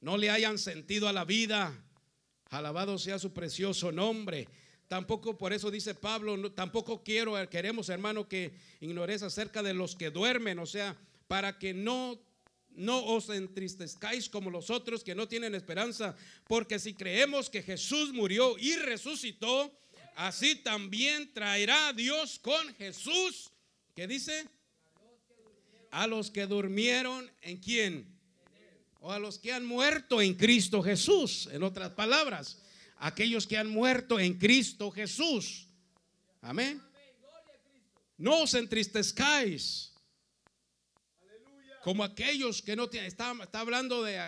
no le hayan sentido a la vida. Alabado sea su precioso nombre. Tampoco por eso dice Pablo, tampoco quiero, queremos hermano que ignores acerca de los que duermen, o sea, para que no no os entristezcáis como los otros que no tienen esperanza, porque si creemos que Jesús murió y resucitó, así también traerá Dios con Jesús, ¿qué dice? A los que durmieron en quién? O a los que han muerto en Cristo Jesús, en otras palabras aquellos que han muerto en Cristo Jesús. Amén. No os entristezcáis. Como aquellos que no tienen, está, hablando de,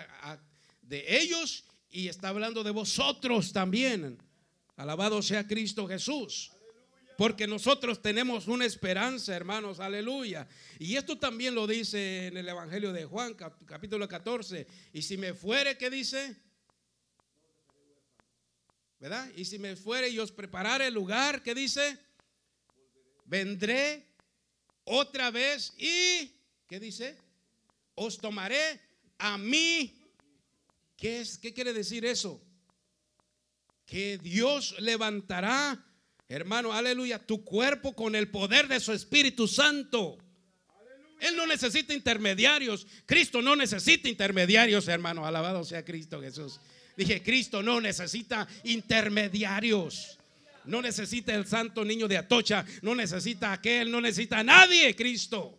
de ellos y está hablando de vosotros también. Alabado sea Cristo Jesús. Porque nosotros tenemos una esperanza, hermanos, aleluya. Y esto también lo dice en el Evangelio de Juan, capítulo 14. Y si me fuere, ¿qué dice? ¿verdad? Y si me fuere y os preparare el lugar, ¿qué dice? Vendré otra vez y, ¿qué dice? Os tomaré a mí. ¿Qué, es, ¿Qué quiere decir eso? Que Dios levantará, hermano, aleluya, tu cuerpo con el poder de su Espíritu Santo. Él no necesita intermediarios. Cristo no necesita intermediarios, hermano. Alabado sea Cristo Jesús. Dije, Cristo no necesita intermediarios. No necesita el santo niño de Atocha. No necesita aquel. No necesita a nadie, Cristo.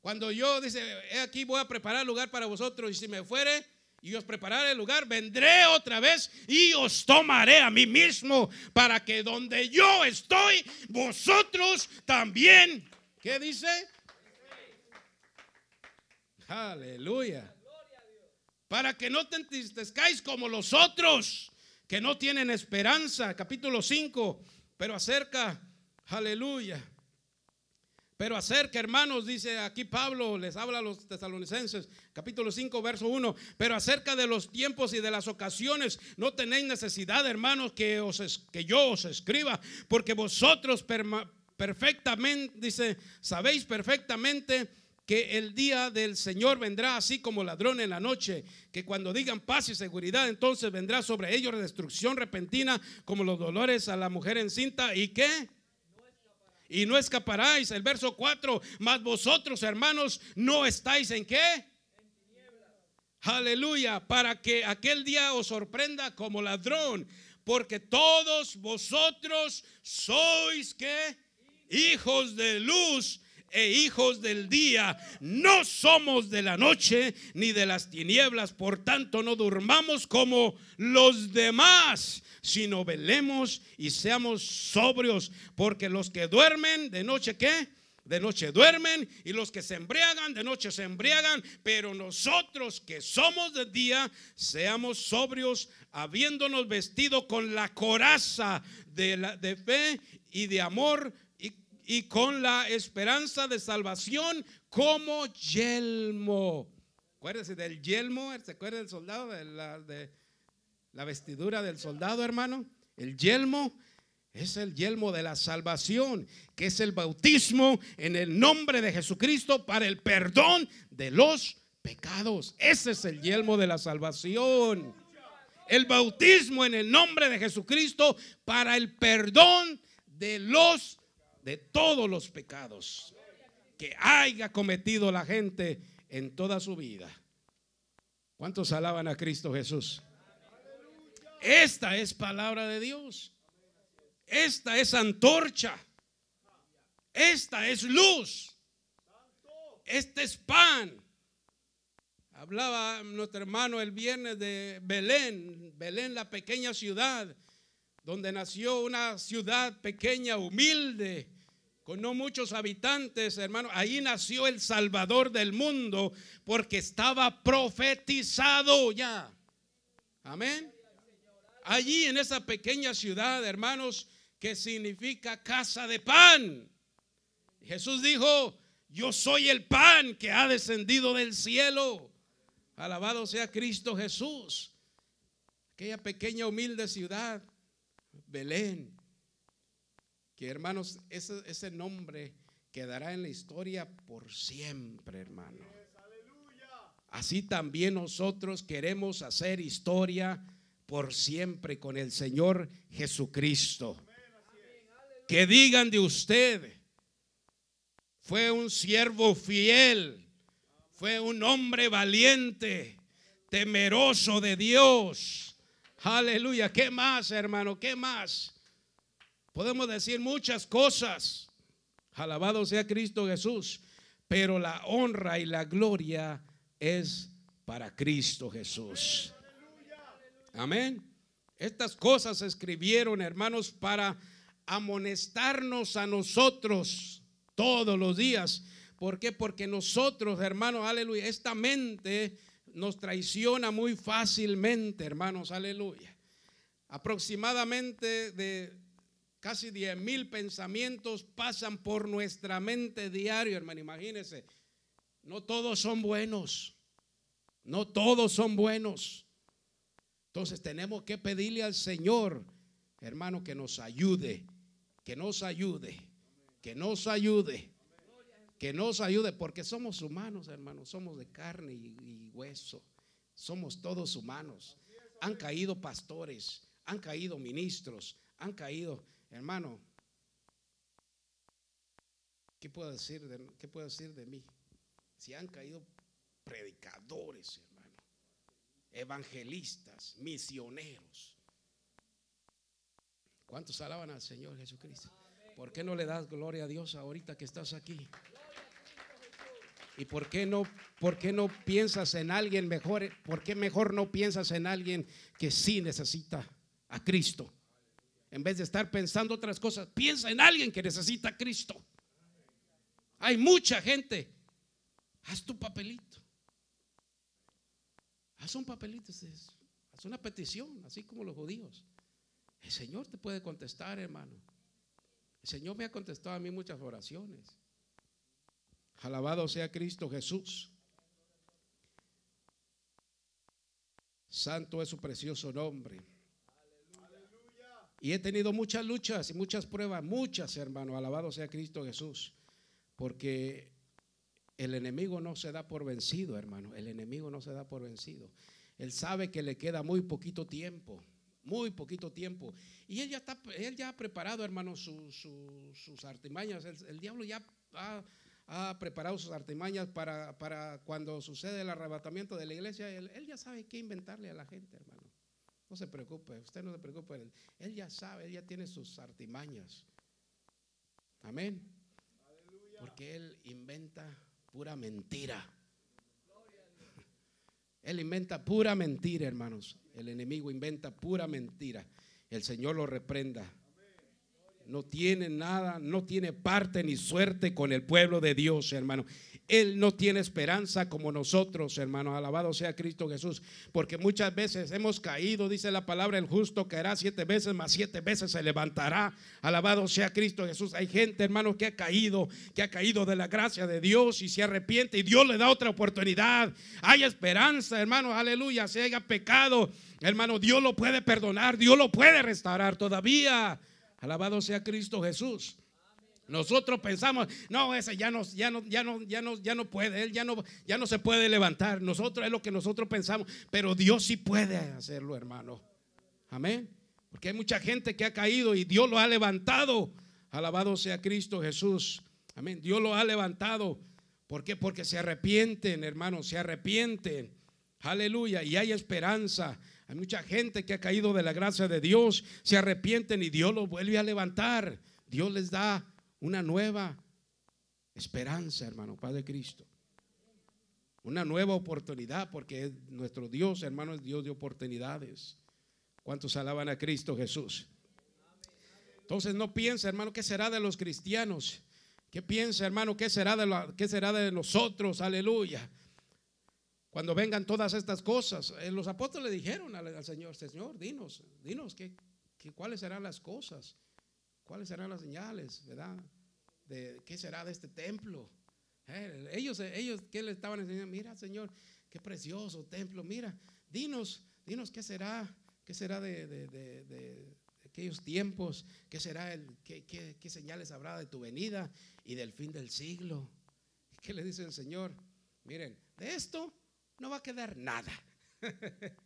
Cuando yo dice, aquí voy a preparar lugar para vosotros y si me fuere y os prepararé el lugar, vendré otra vez y os tomaré a mí mismo para que donde yo estoy, vosotros también. ¿Qué dice? Aleluya para que no te entristezcáis como los otros que no tienen esperanza. Capítulo 5, pero acerca, aleluya. Pero acerca, hermanos, dice aquí Pablo, les habla a los tesalonicenses, capítulo 5, verso 1. Pero acerca de los tiempos y de las ocasiones, no tenéis necesidad, hermanos, que, os, que yo os escriba, porque vosotros perfectamente, dice, sabéis perfectamente que el día del Señor vendrá así como ladrón en la noche, que cuando digan paz y seguridad, entonces vendrá sobre ellos destrucción repentina como los dolores a la mujer encinta. ¿Y qué? Y no escaparáis. El verso 4, mas vosotros hermanos no estáis en qué? Aleluya, para que aquel día os sorprenda como ladrón, porque todos vosotros sois que hijos de luz e hijos del día. No somos de la noche ni de las tinieblas, por tanto no durmamos como los demás, sino velemos y seamos sobrios, porque los que duermen de noche, ¿qué? de noche duermen y los que se embriagan de noche se embriagan, pero nosotros que somos de día, seamos sobrios, habiéndonos vestido con la coraza de, la, de fe y de amor y, con la esperanza de salvación como yelmo. Acuérdense del yelmo, ¿se acuerda del soldado? De la, vestidura del soldado, hermano. El yelmo es el yelmo de la salvación, que es el bautismo en el nombre de Jesucristo para el perdón de los pecados. Ese es el yelmo de la salvación. El bautismo en el nombre de Jesucristo para el perdón de los de todos los pecados que haya cometido la gente en toda su vida. ¿Cuántos alaban a Cristo Jesús? Esta es palabra de Dios. Esta es antorcha. Esta es luz. Este es pan. Hablaba nuestro hermano el viernes de Belén, Belén la pequeña ciudad, donde nació una ciudad pequeña, humilde, con no muchos habitantes, hermano. Ahí nació el Salvador del mundo, porque estaba profetizado ya. Amén. Allí en esa pequeña ciudad, hermanos, que significa casa de pan. Jesús dijo, yo soy el pan que ha descendido del cielo. Alabado sea Cristo Jesús. Aquella pequeña humilde ciudad, Belén. Que hermanos, ese, ese nombre quedará en la historia por siempre, hermano. Así también nosotros queremos hacer historia por siempre con el Señor Jesucristo que digan de usted, fue un siervo fiel, fue un hombre valiente, temeroso de Dios. Aleluya. ¿Qué más, hermano? ¿Qué más? Podemos decir muchas cosas. Alabado sea Cristo Jesús. Pero la honra y la gloria es para Cristo Jesús. Amén. Estas cosas se escribieron, hermanos, para amonestarnos a nosotros todos los días. ¿Por qué? Porque nosotros, hermanos, aleluya, esta mente nos traiciona muy fácilmente, hermanos, aleluya. Aproximadamente de casi 10 mil pensamientos pasan por nuestra mente diario, hermano. Imagínense, no todos son buenos, no todos son buenos. Entonces tenemos que pedirle al Señor, hermano, que nos ayude que nos ayude, que nos ayude, que nos ayude, porque somos humanos, hermanos, somos de carne y, hueso, somos todos humanos. Han caído pastores, han caído ministros, han caído, hermano. ¿Qué puedo decir de, qué puedo decir de mí? Si han caído predicadores, hermano, evangelistas, misioneros, ¿Cuántos alaban al Señor Jesucristo? ¿Por qué no le das gloria a Dios ahorita que estás aquí? ¿Y por qué no, por qué no piensas en alguien mejor? ¿Por qué mejor no piensas en alguien que sí necesita a Cristo? En vez de estar pensando otras cosas, piensa en alguien que necesita a Cristo. Hay mucha gente. Haz tu papelito. Haz un papelito. Haz una petición, así como los judíos. El Señor te puede contestar, hermano. El Señor me ha contestado a mí muchas oraciones. Alabado sea Cristo Jesús. Santo es su precioso nombre. Y he tenido muchas luchas y muchas pruebas, muchas, hermano. Alabado sea Cristo Jesús. Porque el enemigo no se da por vencido, hermano. El enemigo no se da por vencido. Él sabe que le queda muy poquito tiempo muy poquito tiempo. Y él ya, está, él ya ha preparado, hermano, sus artimañas. El, diablo ya ha, preparado sus artimañas para, para, cuando sucede el arrebatamiento de la iglesia. Él, ya sabe qué inventarle a la gente, hermano. No se preocupe, usted no se preocupe. Él, él ya sabe, él ya tiene sus artimañas. Amén. Porque él inventa pura mentira. Él inventa pura mentira, hermanos. El enemigo inventa pura mentira. El Señor lo reprenda. No tiene nada, no tiene parte ni suerte con el pueblo de Dios, hermano. Él no tiene esperanza como nosotros, hermano. Alabado sea Cristo Jesús. Porque muchas veces hemos caído, dice la palabra, el justo caerá siete veces, más siete veces se levantará. Alabado sea Cristo Jesús. Hay gente, hermano, que ha caído, que ha caído de la gracia de Dios y se arrepiente y Dios le da otra oportunidad. Hay esperanza, hermano, aleluya. Si haya pecado, hermano, Dios lo puede perdonar, Dios lo puede restaurar todavía. Alabado sea Cristo Jesús. Nosotros pensamos, no, ese ya no, ya no, ya no, ya no, ya no puede, él ya no, ya no se puede levantar. Nosotros es lo que nosotros pensamos, pero Dios sí puede hacerlo, hermano. Amén. Porque hay mucha gente que ha caído y Dios lo ha levantado. Alabado sea Cristo Jesús. Amén. Dios lo ha levantado. ¿Por qué? Porque se arrepienten, hermanos, se arrepienten. Aleluya. Y hay esperanza. Hay mucha gente que ha caído de la gracia de Dios, se arrepienten y Dios los vuelve a levantar. Dios les da una nueva esperanza, hermano, Padre Cristo. Una nueva oportunidad, porque nuestro Dios, hermano, es Dios de oportunidades. ¿Cuántos alaban a Cristo Jesús? Entonces no piensa, hermano, ¿qué será de los cristianos? ¿Qué piensa, hermano? ¿Qué será de, la, qué será de nosotros? Aleluya. Cuando vengan todas estas cosas, eh, los apóstoles le dijeron al, Señor, Señor, dinos, dinos, ¿qué, cuáles serán las cosas? ¿Cuáles serán las señales, verdad? De qué será de este templo. Eh, ellos, ellos, ¿qué le estaban enseñando? Mira, Señor, qué precioso templo. Mira, dinos, dinos qué será, qué será de, aquellos tiempos, qué será el, qué, qué, señales habrá de tu venida y del fin del siglo. ¿Qué le dice el Señor? Miren, de esto no va a quedar nada. [laughs]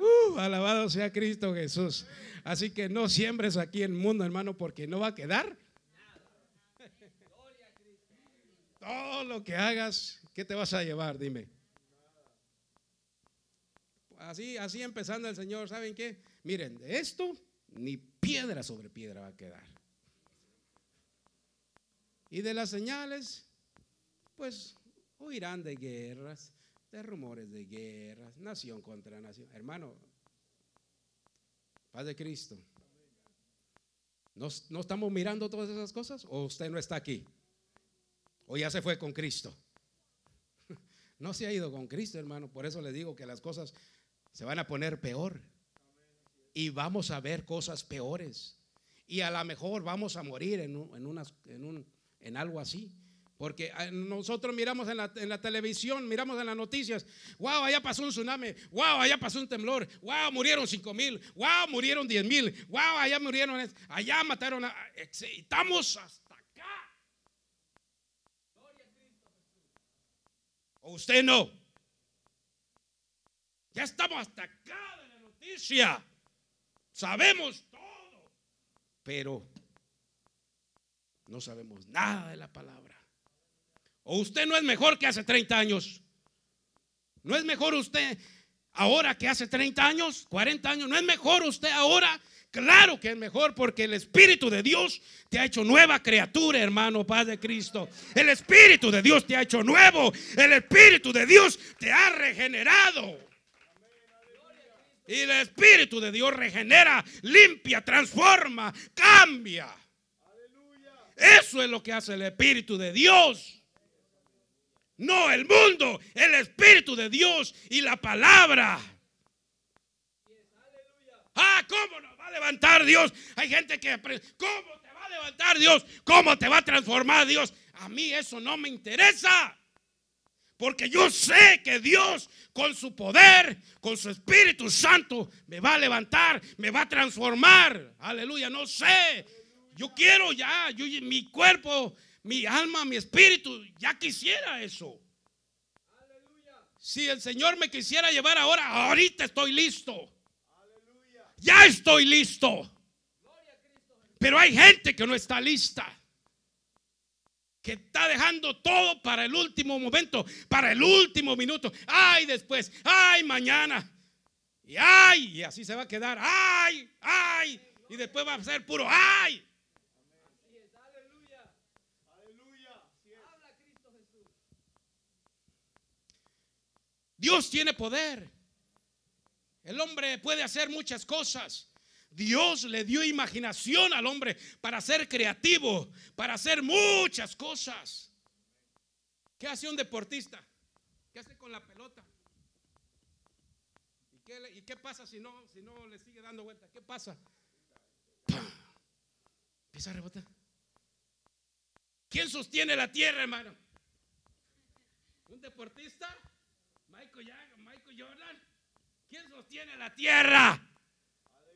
Uh, alabado sea Cristo Jesús. Así que no siembres aquí en el mundo, hermano, porque no va a quedar. Todo lo que hagas, ¿qué te vas a llevar? Dime. Así, así empezando el Señor, ¿saben qué? Miren, de esto ni piedra sobre piedra va a quedar. Y de las señales, pues oirán de guerras, de rumores de guerras, nación contra nación. Hermano, paz de Cristo. ¿No, ¿No, estamos mirando todas esas cosas? ¿O usted no está aquí? ¿O ya se fue con Cristo? [laughs] No se ha ido con Cristo, hermano. Por eso le digo que las cosas se van a poner peor. Y vamos a ver cosas peores. Y a lo mejor vamos a morir en, en, en, un, en algo así. Porque ah, nosotros miramos en la, televisión, miramos en las noticias, wow, allá pasó un tsunami, wow, allá pasó un temblor, wow, murieron 5 mil, wow, murieron 10 mil, wow, allá murieron, allá mataron a... Estamos hasta acá. O usted no. Ya estamos hasta acá de la noticia. Sabemos todo. Pero no sabemos nada de la palabra. ¿O usted no es mejor que hace 30 años? ¿No es mejor usted ahora que hace 30 años, 40 años? ¿No es mejor usted ahora? Claro que es mejor porque el Espíritu de Dios te ha hecho nueva criatura, hermano Padre Cristo. El Espíritu de Dios te ha hecho nuevo. El Espíritu de Dios te ha regenerado. Y el Espíritu de Dios regenera, limpia, transforma, cambia. Eso es lo que hace el Espíritu de Dios. No el mundo, el Espíritu de Dios y la palabra. Ah, ¿cómo nos va a levantar Dios? Hay gente que, ¿cómo te va a levantar Dios? ¿Cómo te va a transformar Dios? A mí eso no me interesa. Porque yo sé que Dios con su poder, con su Espíritu Santo, me va a levantar, me va a transformar. Aleluya, no sé. Yo quiero ya, yo, mi cuerpo mi alma, mi espíritu, ya quisiera eso. Si el Señor me quisiera llevar ahora, ahorita estoy listo. Ya estoy listo. Pero hay gente que no está lista. Que está dejando todo para el último momento, para el último minuto. Ay, después, ay, mañana. Y ay, y así se va a quedar. Ay, ay. Y después va a ser puro ay. Dios tiene poder. El hombre puede hacer muchas cosas, Dios le dio imaginación al hombre para ser creativo, para hacer muchas cosas. ¿Qué hace un deportista? ¿Qué hace con la pelota? ¿Y qué, pasa si no, si no le sigue dando vuelta? ¿Qué pasa? Empieza a rebotar. ¿Quién sostiene la tierra, hermano? ¿Un deportista? Michael, Jordan. ¿Quién sostiene la tierra?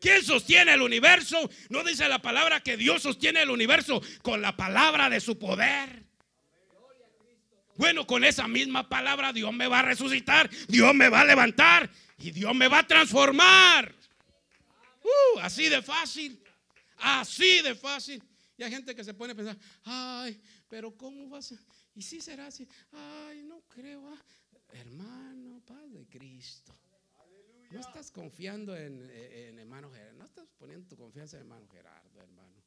¿Quién sostiene el universo? No dice la palabra que Dios sostiene el universo con la palabra de su poder. Bueno, con esa misma palabra Dios me va a resucitar, Dios me va a levantar y Dios me va a transformar. Uh, así de fácil, así de fácil. Y hay gente que se pone a pensar, ay, pero ¿cómo va a ser? ¿Y si será así? Ay, no creo. Ah". Hermano, Padre Cristo. No estás confiando en, hermano Gerardo. No estás poniendo tu confianza en hermano Gerardo, hermano.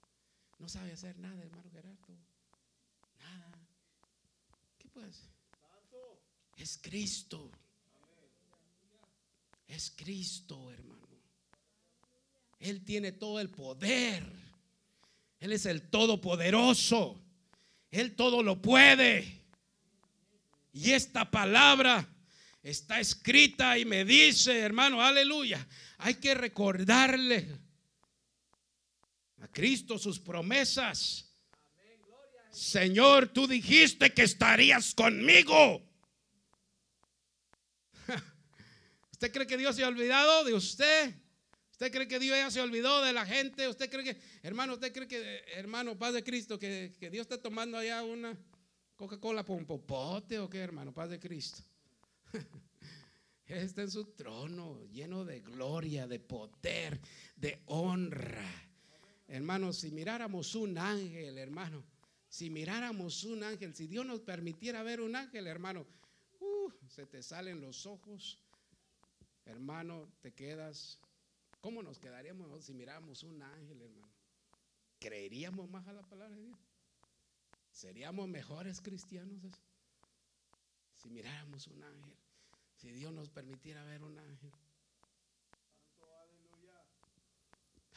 No sabe hacer nada, hermano Gerardo. Nada. ¿Qué puede hacer? Es Cristo. Es Cristo, hermano. Él tiene todo el poder. Él es el todopoderoso. Él todo lo puede. Y esta palabra está escrita y me dice, hermano, aleluya, hay que recordarle a Cristo sus promesas. Señor, tú dijiste que estarías conmigo. [laughs] ¿Usted cree que Dios se ha olvidado de usted? ¿Usted cree que Dios ya se olvidó de la gente? ¿Usted cree que, hermano, usted cree que, hermano, paz de Cristo, que, Dios está tomando allá una Coca-Cola por un popote o qué, hermano, paz de Cristo? [laughs] Está en su trono, lleno de gloria, de poder, de honra. Hermano, si miráramos un ángel, hermano, si miráramos un ángel, si Dios nos permitiera ver un ángel, hermano, uh, se te salen los ojos, hermano, te quedas ¿Cómo nos quedaríamos si miráramos un ángel, hermano? ¿Creeríamos más a la palabra de Dios? ¿Seríamos mejores cristianos si miráramos un ángel? Si Dios nos permitiera ver un ángel.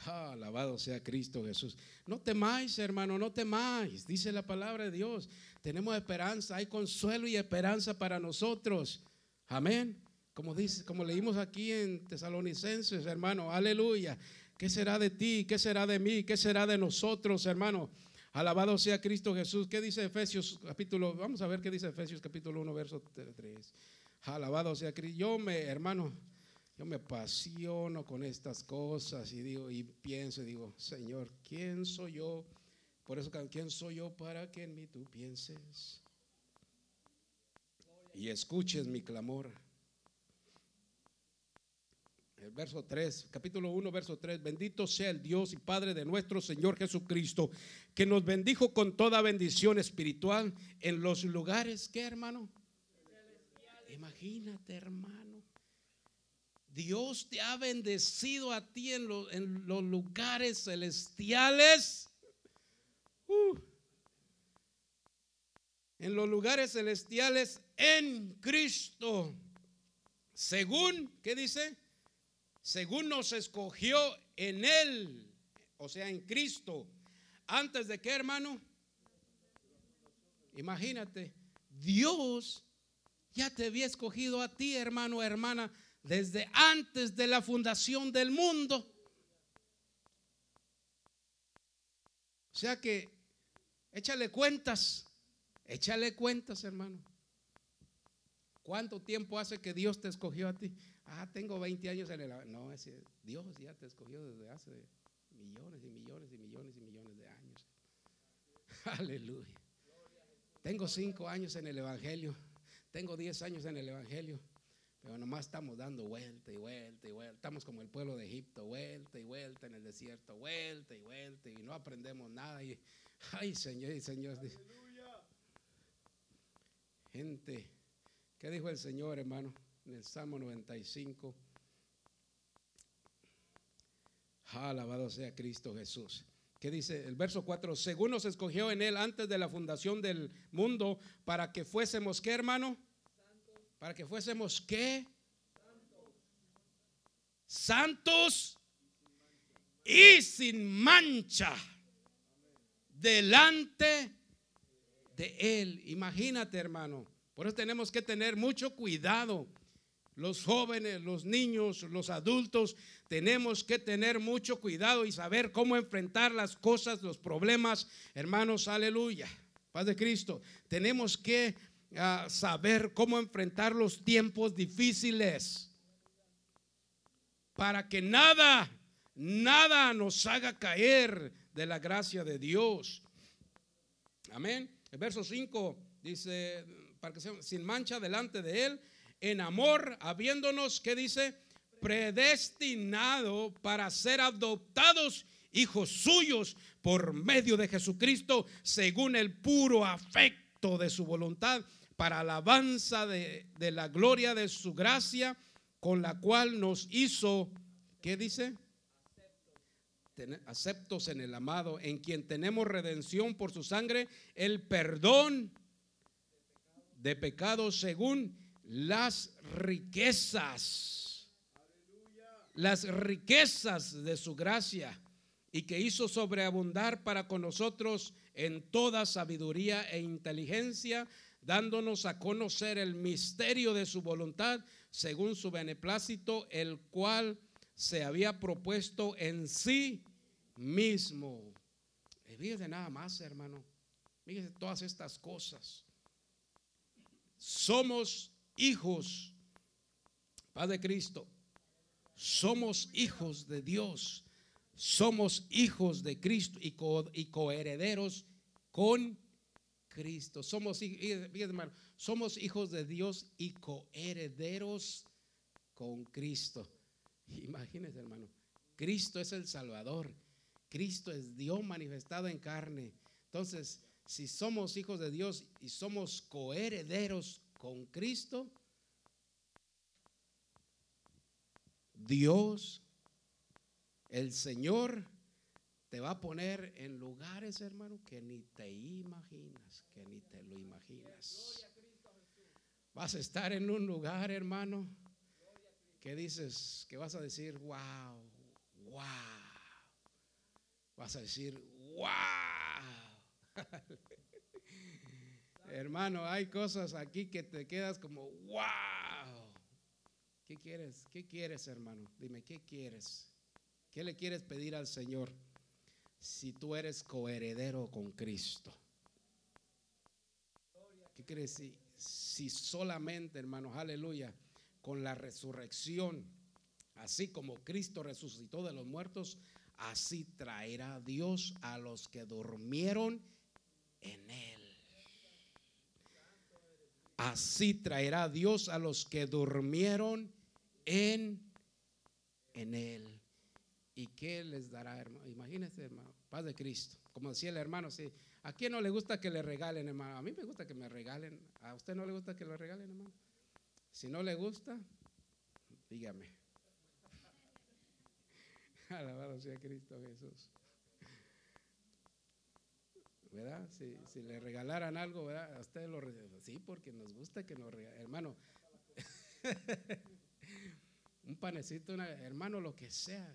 Ah, alabado sea Cristo Jesús. No temáis, hermano, no temáis. Dice la palabra de Dios. Tenemos esperanza, hay consuelo y esperanza para nosotros. Amén. Como, como leímos aquí en Tesalonicenses, hermano, aleluya. ¿Qué será de ti? ¿Qué será de mí? ¿Qué será de nosotros, hermano? Alabado sea Cristo Jesús. ¿Qué dice Efesios capítulo? Vamos a ver qué dice Efesios capítulo 1, verso 3. Alabado sea Cristo. Yo me, hermano, yo me apasiono con estas cosas y digo y pienso y digo, Señor, ¿quién soy yo? Por eso, ¿quién soy yo para que en mí tú pienses? Y escuches mi clamor. El verso 3, capítulo 1, verso 3. Bendito sea el Dios y Padre de nuestro Señor Jesucristo, que nos bendijo con toda bendición espiritual en los lugares, ¿qué hermano? Imagínate, hermano. Dios te ha bendecido a ti en, en los lugares celestiales. Uh. en los lugares celestiales en Cristo. Según, ¿qué dice? Según nos escogió en Él, o sea, en Cristo, antes de qué, hermano? Imagínate, Dios ya te había escogido a ti, hermano, hermana, desde antes de la fundación del mundo. O sea que, échale cuentas, échale cuentas, hermano. ¿Cuánto tiempo hace que Dios te escogió a ti? Ah, tengo 20 años en el... No, Dios ya te escogió desde hace millones y millones y millones y millones de años. [laughs] Aleluya. Tengo 5 años en el Evangelio. Tengo 10 años en el Evangelio. Pero nomás estamos dando vuelta y vuelta y vuelta. Estamos como el pueblo de Egipto, vuelta y vuelta en el desierto, vuelta y vuelta y no aprendemos nada. Y, ay, Señor y Señor. Gente, ¿qué dijo el Señor, hermano? En el Salmo 95. Alabado sea Cristo Jesús. ¿Qué dice el verso 4? Según nos escogió en él antes de la fundación del mundo para que fuésemos qué, hermano? Para que fuésemos qué? Santos y sin mancha delante de Él. Imagínate, hermano. Por eso tenemos que tener mucho cuidado. Los jóvenes, los niños, los adultos, tenemos que tener mucho cuidado y saber cómo enfrentar las cosas, los problemas. Hermanos, aleluya. Paz de Cristo. Tenemos que ah, saber cómo enfrentar los tiempos difíciles para que nada, nada nos haga caer de la gracia de Dios. Amén. El verso 5 dice, para que sea sin mancha delante de Él, en amor, habiéndonos, ¿qué dice? Predestinado para ser adoptados hijos suyos por medio de Jesucristo, según el puro afecto de su voluntad, para alabanza de, de la gloria de su gracia, con la cual nos hizo, ¿qué dice? aceptos en el amado, en quien tenemos redención por su sangre, el perdón de pecados según las riquezas, las riquezas de su gracia, y que hizo sobreabundar para con nosotros en toda sabiduría e inteligencia, dándonos a conocer el misterio de su voluntad, según su beneplácito, el cual se había propuesto en sí mismo. de nada más, hermano. Fíjese todas estas cosas. Somos hijos, Padre Cristo. Somos hijos de Dios. Somos hijos de Cristo y, coherederos con Cristo. Somos, somos hijos de Dios y coherederos con Cristo. Imagínese, hermano. Cristo es el Salvador. Cristo es Dios manifestado en carne. Entonces, si somos hijos de Dios y somos coherederos con Cristo, Dios, el Señor, te va a poner en lugares, hermano, que ni te imaginas, que ni te lo imaginas. Vas a estar en un lugar, hermano, que dices, que vas a decir, wow, wow vas a decir, wow. [laughs] Hermano, hay cosas aquí que te quedas como, wow. ¿Qué quieres? ¿Qué quieres, hermano? Dime, ¿qué quieres? ¿Qué le quieres pedir al Señor si tú eres coheredero con Cristo? ¿Qué quieres si, si solamente, hermano, aleluya, con la resurrección, así como Cristo resucitó de los muertos, así traerá Dios a los que durmieron en él. Así traerá Dios a los que durmieron en, en él. ¿Y qué les dará, hermano? Imagínense, hermano, paz de Cristo. Como decía el hermano, sí. ¿A quién no le gusta que le regalen, hermano? A mí me gusta que me regalen. ¿A usted no le gusta que le regalen, hermano? Si no le gusta, dígame. [laughs] Alabado sea Cristo Jesús. ¿Verdad? Si, le regalaran algo, ¿verdad? A usted lo Sí, porque nos gusta que nos regalen. Hermano, [laughs] un panecito, hermano, lo que sea.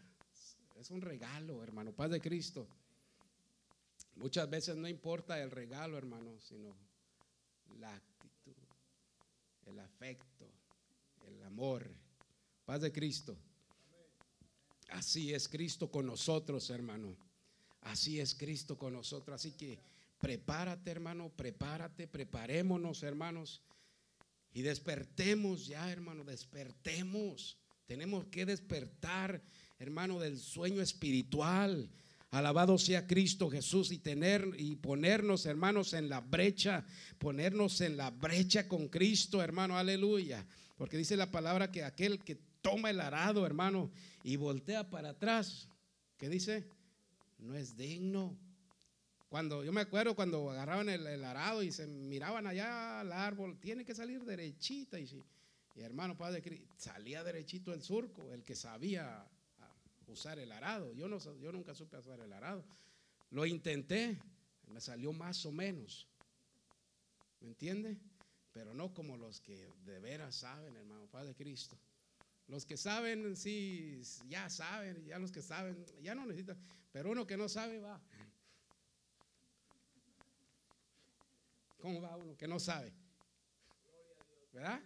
Es un regalo, hermano. Paz de Cristo. Muchas veces no importa el regalo, hermano, sino la actitud, el afecto, el amor. Paz de Cristo. Así es Cristo con nosotros, hermano. Así es Cristo con nosotros. Así que prepárate, hermano, prepárate, preparémonos, hermanos. Y despertemos ya, hermano, despertemos. Tenemos que despertar, hermano, del sueño espiritual. Alabado sea Cristo Jesús y tener y ponernos, hermanos, en la brecha, ponernos en la brecha con Cristo, hermano, aleluya. Porque dice la palabra que aquel que toma el arado, hermano, y voltea para atrás, ¿qué dice? No es digno. Cuando yo me acuerdo cuando agarraban el, arado y se miraban allá al árbol, tiene que salir derechita y, hermano Padre salía derechito el surco, el que sabía usar el arado. Yo no yo nunca supe usar el arado. Lo intenté, me salió más o menos. ¿Me entiende? Pero no como los que de veras saben, hermano Padre Cristo. Los que saben, sí, ya saben, ya los que saben, ya no necesitan, pero uno que no sabe va. ¿Cómo va uno que no sabe? ¿Verdad?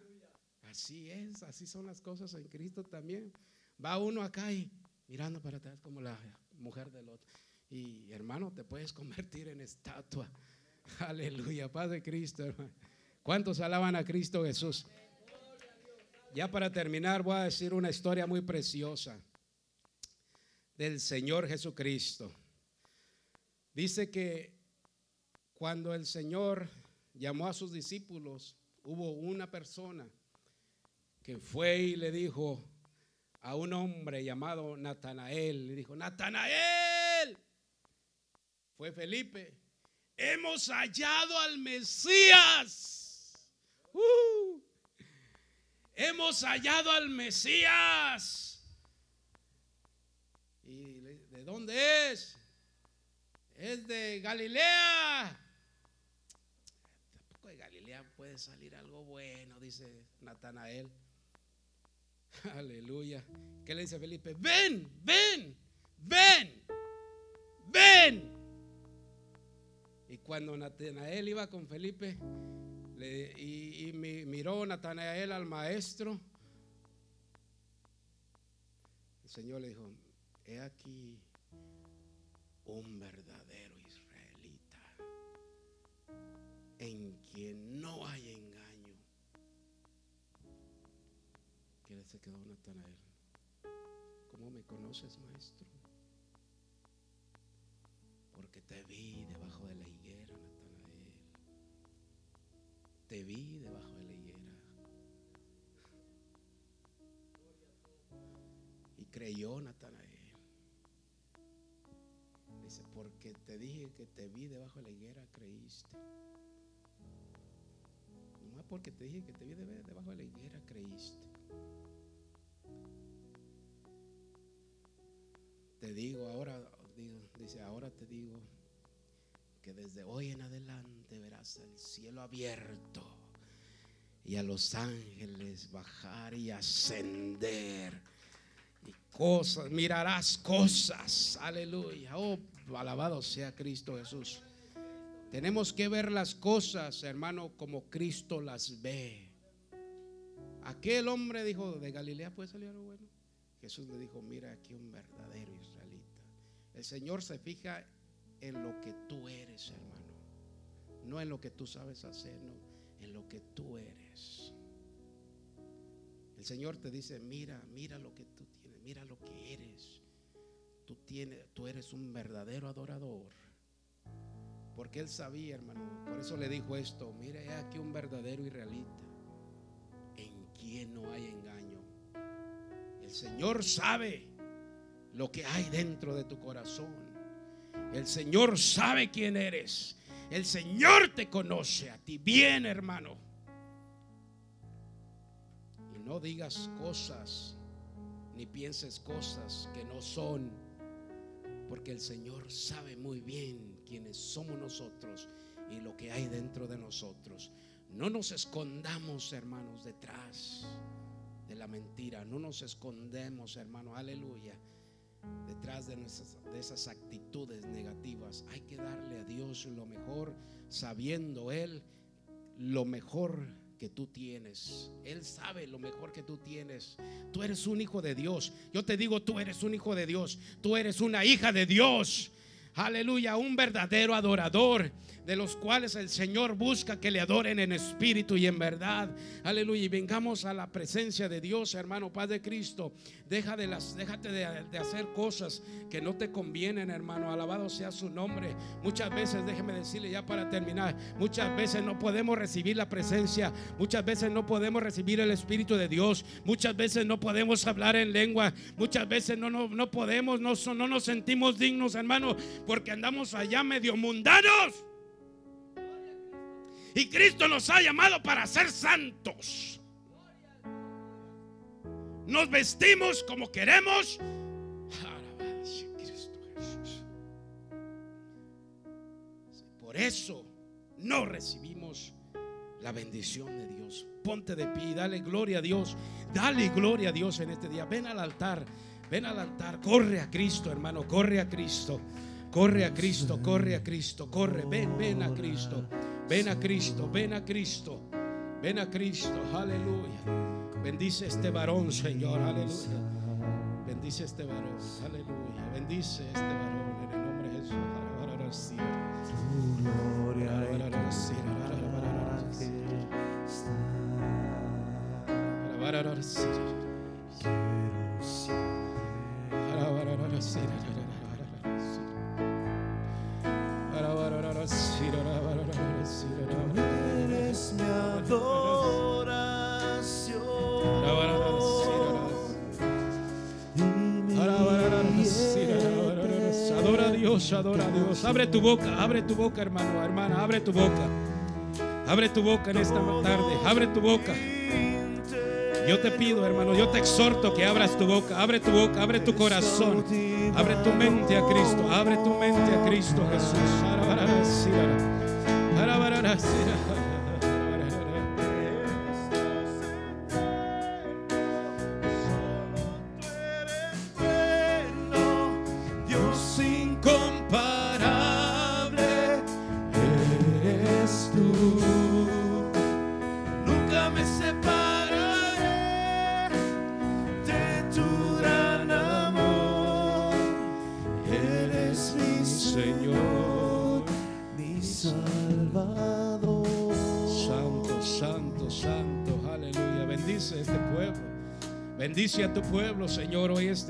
Así es, así son las cosas en Cristo también. Va uno acá y mirando para atrás como la mujer del otro. Y hermano, te puedes convertir en estatua. [laughs] Aleluya, paz de Cristo, hermano. ¿Cuántos alaban a Cristo Jesús? Ya para terminar, voy a decir una historia muy preciosa del Señor Jesucristo. Dice que cuando el Señor llamó a sus discípulos, hubo una persona que fue y le dijo a un hombre llamado Natanael, le dijo, Natanael, fue Felipe, hemos hallado al Mesías. Uh, hemos hallado al Mesías. ¿Y de dónde es? Es de Galilea. Tampoco de Galilea puede salir algo bueno, dice Natanael. [laughs] Aleluya. ¿Qué le dice Felipe? Ven, ven, ven, ven. Y cuando Natanael iba con Felipe y, miró Natanael al maestro, el Señor le dijo, he aquí un verdadero israelita en quien no hay engaño. ¿Qué se quedó Natanael? ¿Cómo me conoces, maestro? Porque te vi debajo de la Te vi debajo de la higuera. Y creyó Natanael. Dice, porque te dije que te vi debajo de la higuera, creíste. Nomás porque te dije que te vi debajo de la higuera, creíste. Te digo ahora, dice, ahora te digo que desde hoy en adelante verás el cielo abierto y a los ángeles bajar y ascender. Y cosas, mirarás cosas. Aleluya. Oh, alabado sea Cristo Jesús. Tenemos que ver las cosas, hermano, como Cristo las ve. Aquel hombre dijo, de Galilea puede salir algo bueno. Jesús le dijo, mira aquí un verdadero israelita. El Señor se fija en lo que tú eres, hermano. No en lo que tú sabes hacer, no, en lo que tú eres. El Señor te dice, mira, mira lo que tú tienes, mira lo que eres. Tú, tienes, tú eres un verdadero adorador. Porque Él sabía, hermano. Por eso le dijo esto, mire aquí un verdadero israelita en quien no hay engaño. El Señor sabe lo que hay dentro de tu corazón. El Señor sabe quién eres. El Señor te conoce a ti bien, hermano. Y no digas cosas ni pienses cosas que no son, porque el Señor sabe muy bien quiénes somos nosotros y lo que hay dentro de nosotros. No nos escondamos, hermanos, detrás de la mentira. No nos escondemos, hermano, aleluya, detrás de, de esas actitudes negativas. Hay que darle a Dios lo mejor, sabiendo Él lo mejor que tú tienes. Él sabe lo mejor que tú tienes. Tú eres un hijo de Dios. Yo te digo, tú eres un hijo de Dios. Tú eres una hija de Dios. Aleluya, un verdadero adorador de los cuales el Señor busca que le adoren en espíritu y en verdad. Aleluya. Y vengamos a la presencia de Dios, hermano Padre Cristo. Deja de las, déjate de, hacer cosas que no te convienen, hermano. Alabado sea su nombre. Muchas veces, déjeme decirle ya para terminar, muchas veces no podemos recibir la presencia. Muchas veces no podemos recibir el Espíritu de Dios. Muchas veces no podemos hablar en lengua. Muchas veces no, no, no podemos, no, no nos sentimos dignos, hermano, porque andamos allá medio mundanos. Y Cristo nos ha llamado para ser santos. Nos vestimos como queremos. Por eso no recibimos la bendición de Dios. Ponte de pie dale gloria a Dios. Dale gloria a Dios en este día. Ven al altar. Ven al altar. Corre a Cristo, hermano. Corre a Cristo. Corre a Cristo. Corre a Cristo. Corre. Ven, ven a Cristo. Ven a Cristo. Ven a Cristo. Ven a Cristo. Aleluya. Bendice este varón, Señor. Aleluya. Bendice este varón. Aleluya. Bendice este varón en el nombre de Jesús. Gloria y adora a Dios. Abre tu boca, abre tu boca, hermano, hermana, abre tu boca. Abre tu boca en esta tarde, abre tu boca. Yo te pido, hermano, yo te exhorto que abras tu boca, abre tu boca, abre tu corazón, abre tu mente a Cristo, abre tu mente a Cristo Jesús.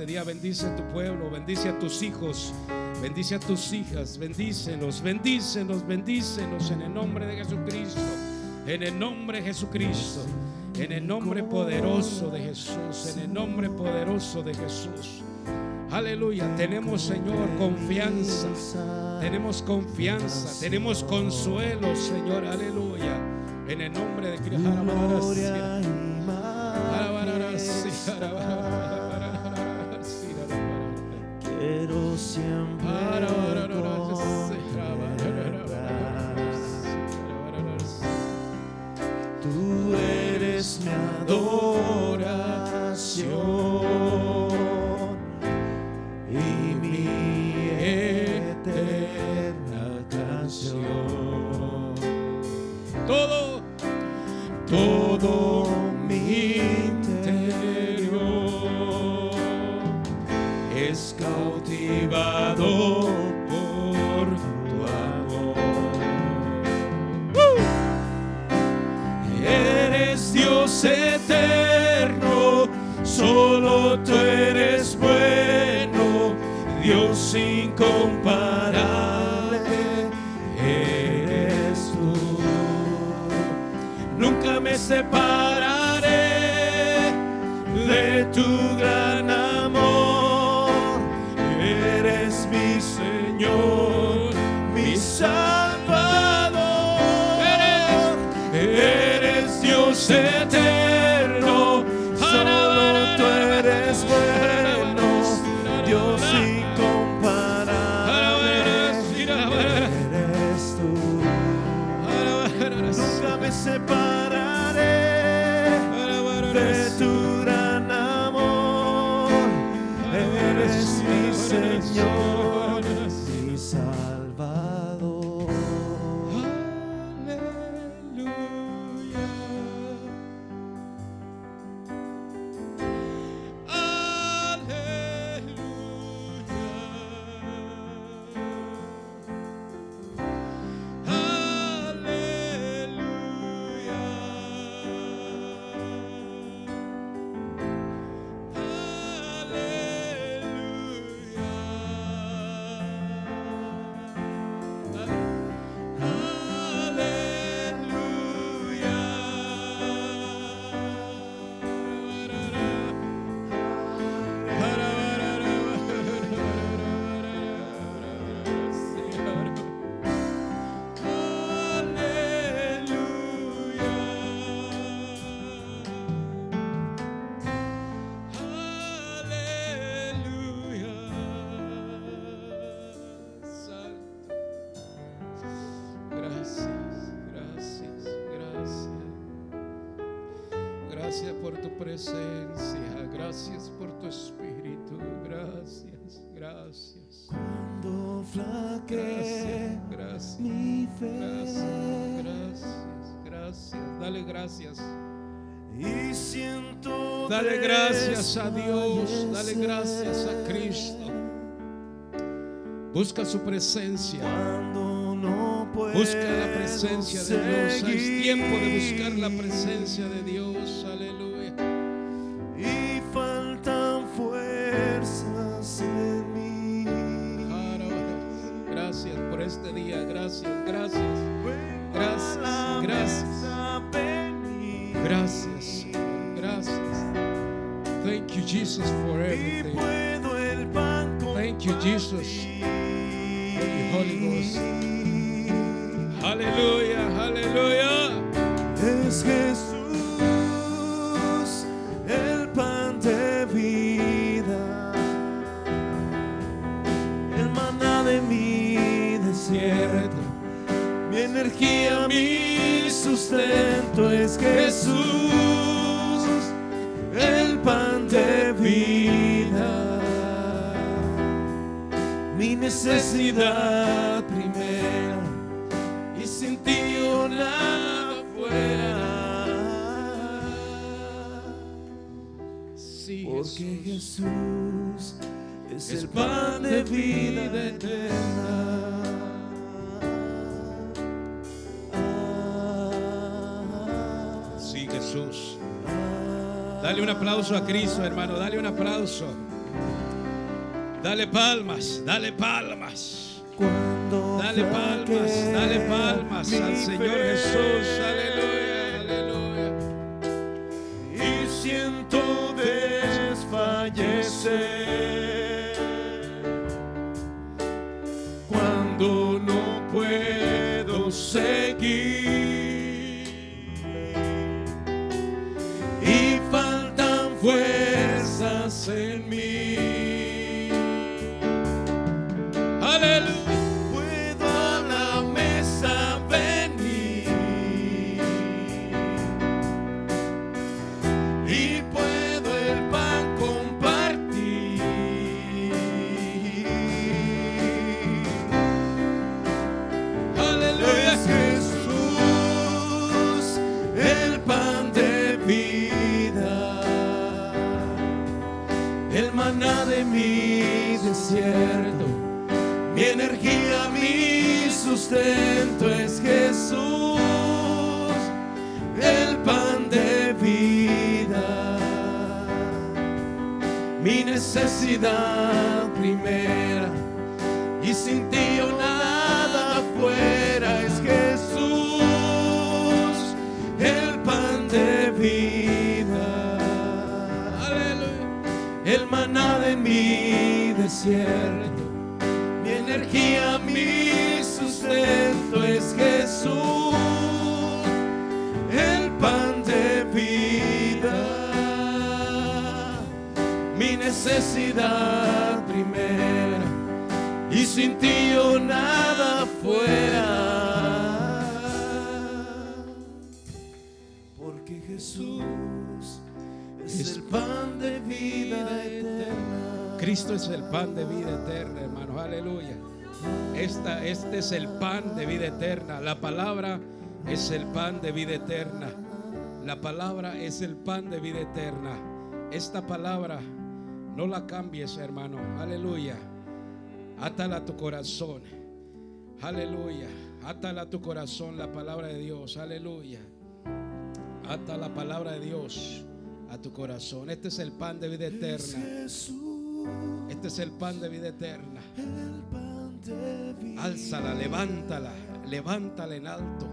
Día. Bendice a tu pueblo, bendice a tus hijos, bendice a tus hijas. Bendícelos, bendícelos, bendícelos en el nombre de Jesucristo. En el nombre de Jesucristo. En el nombre poderoso de Jesús. En el nombre poderoso de Jesús. Aleluya. Tenemos, Señor, confianza. Tenemos confianza, tenemos consuelo, Señor, aleluya. En el nombre de Cristo. Gloria presencia. Gracias por tu espíritu. Gracias, gracias. Cuando flaquee Gracias, gracias. mi Gracias, fe gracias, gracias. Dale gracias. y siento Dale gracias a Dios. Dale gracias a. Cristo. Busca su presencia. Cuando no puedo Busca la presencia de Dios. Es tiempo de buscar la presencia de Dios. Aleluya. Gracias, gracias. Vengo Gracias, a la gracias. mesa venir. Gracias, Señor. Gracias. Thank you, Jesus, for Y everything. puedo el pan Thank you, Jesus, for your Holy Ghost. Aleluya, aleluya. Necesidad primera y sin ti yo nada fuera. Sí, Porque Jesús. Es el pan de vida eterna. Sí, Jesús. Dale un aplauso a Cristo, hermano. Dale un aplauso. Dale palmas, dale palmas. Cuando Dale palmas, dale palmas al Señor fe Jesús. Aleluya, aleluya. Y siento desfallecer mi energía, mi sustento es Jesús, el pan de vida, mi necesidad primera mi energía, mi sustento es Jesús, el pan de vida, mi necesidad primera y sin ti yo nada fuera. Porque Jesús es el pan de vida. Cristo es el pan de vida eterna, hermano. Aleluya. Esta, este es el pan de vida eterna. La palabra es el pan de vida eterna. La palabra es el pan de vida eterna. Esta palabra no la cambies, hermano. Aleluya. Átala a tu corazón. Aleluya. Átala a tu corazón la palabra de Dios. Aleluya. Ata la palabra de Dios a tu corazón. Este es el pan de vida eterna. Este es el pan de vida eterna. Álzala, levántala, levántala en alto.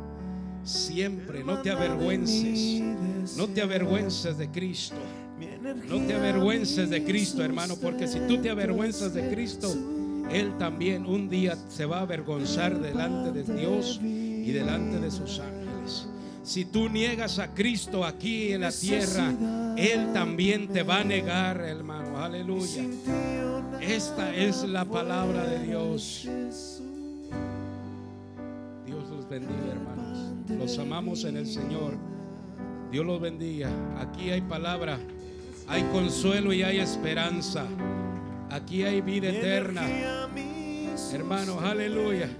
Siempre, no te avergüences. No te avergüences de Cristo. No te avergüences de Cristo, hermano, porque si tú te avergüenzas de Cristo, Él también un día se va a avergonzar delante de Dios y delante de sus ángeles. Si tú niegas a Cristo aquí en la tierra, Él también te va a negar, hermano. Aleluya. Esta es la palabra de Dios. Dios los bendiga, hermanos. Los amamos en el Señor. Dios los bendiga. Aquí hay palabra, hay consuelo y hay esperanza. Aquí hay vida eterna. Hermanos, aleluya.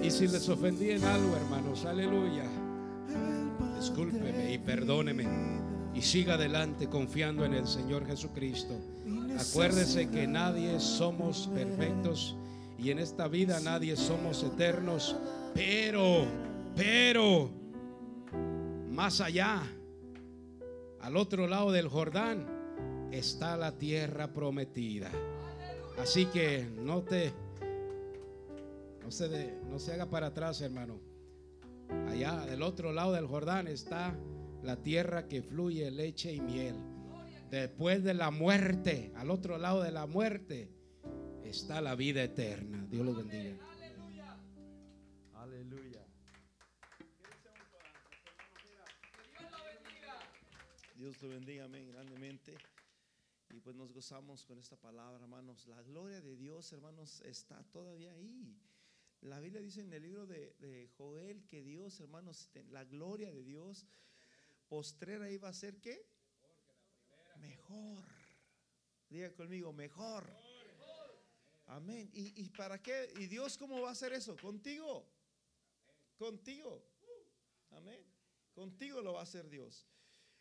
Y si les ofendí en algo, hermanos, aleluya. Discúlpeme y perdóneme. Y siga adelante confiando en el Señor Jesucristo. Acuérdese que nadie somos perfectos y en esta vida nadie somos eternos. Pero, pero, más allá, al otro lado del Jordán, está la tierra prometida. Así que no te, no se, no se haga para atrás, hermano. Allá del otro lado del Jordán está la tierra que fluye leche y miel. Después de la muerte, al otro lado de la muerte, está la vida eterna. Dios lo bendiga. Aleluya. Dios lo bendiga, amén, grandemente. Y pues nos gozamos con esta palabra, hermanos. La gloria de Dios, hermanos, está todavía ahí. La Biblia dice en el libro de, Joel que Dios, hermanos, la gloria de Dios postrera iba a ser qué? Mejor. Diga conmigo, mejor. Amén. ¿Y, para qué? ¿Y Dios cómo va a hacer eso? Contigo. Contigo. Amén. Contigo lo va a hacer Dios.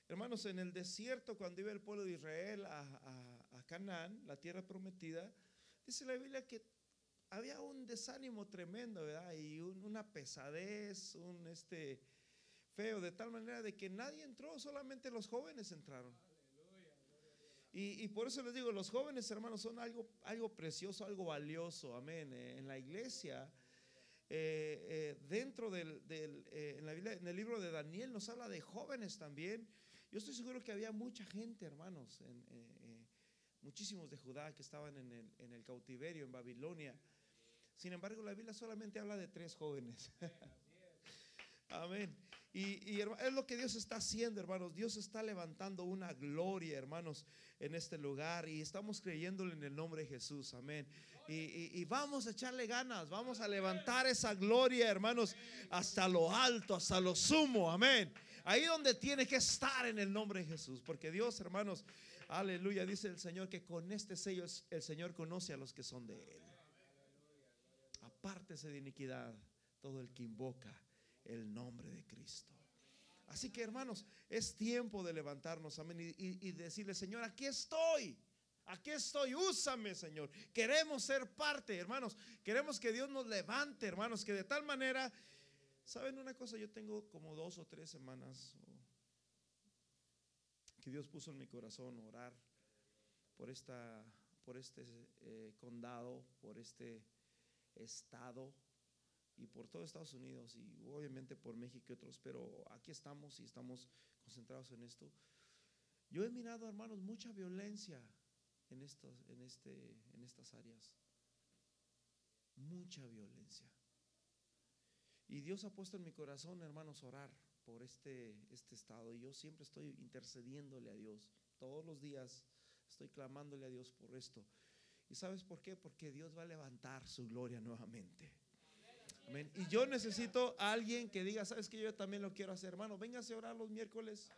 Hermanos, en el desierto, cuando iba el pueblo de Israel a, a Canaán, la tierra prometida, dice la Biblia que había un desánimo tremendo, ¿verdad? Y una pesadez, un este feo, de tal manera de que nadie entró, solamente los jóvenes entraron. Y, por eso les digo, los jóvenes hermanos son algo, algo precioso, algo valioso, amén. Eh, en la iglesia, eh, eh, dentro del, en, la en, el libro de Daniel nos habla de jóvenes también. Yo estoy seguro que había mucha gente, hermanos, muchísimos de Judá que estaban en el, en el cautiverio en Babilonia. Sin embargo, la Biblia solamente habla de tres jóvenes. [laughs] Amén. Y, es lo que Dios está haciendo, hermanos. Dios está levantando una gloria, hermanos, en este lugar. Y estamos creyéndole en el nombre de Jesús. Amén. Y, vamos a echarle ganas. Vamos a levantar esa gloria, hermanos, hasta lo alto, hasta lo sumo. Amén. Ahí donde tiene que estar en el nombre de Jesús. Porque Dios, hermanos, aleluya, dice el Señor que con este sello el Señor conoce a los que son de Él. Apártese de iniquidad todo el que invoca el nombre de Cristo. Así que hermanos, es tiempo de levantarnos, amén, y, decirle, Señor, aquí estoy. Aquí estoy, úsame, Señor. Queremos ser parte, hermanos. Queremos que Dios nos levante, hermanos, que de tal manera, ¿saben una cosa? Yo tengo como dos o tres semanas que Dios puso en mi corazón orar por esta, por este eh, condado, por este estado, y por todo Estados Unidos y obviamente por México y otros, pero aquí estamos y estamos concentrados en esto. Yo he mirado, hermanos, mucha violencia en, estos, en, este, en estas áreas. Mucha violencia. Y Dios ha puesto en mi corazón, hermanos, orar por este, este estado. Y yo siempre estoy intercediéndole a Dios. Todos los días estoy clamándole a Dios por esto. ¿Y sabes por qué? Porque Dios va a levantar su gloria nuevamente. Y yo necesito a alguien que diga, sabes que yo también lo quiero hacer, hermano. Véngase a orar los miércoles.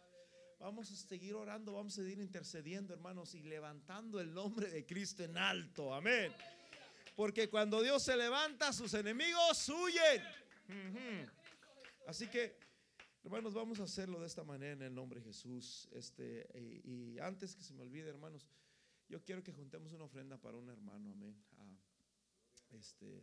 Vamos a seguir orando, vamos a seguir intercediendo, hermanos, y levantando el nombre de Cristo en alto. Amén. Porque cuando Dios se levanta, sus enemigos huyen. Así que, hermanos, vamos a hacerlo de esta manera en el nombre de Jesús. Este, y, antes que se me olvide, hermanos, yo quiero que juntemos una ofrenda para un hermano. Amén. Ah, este.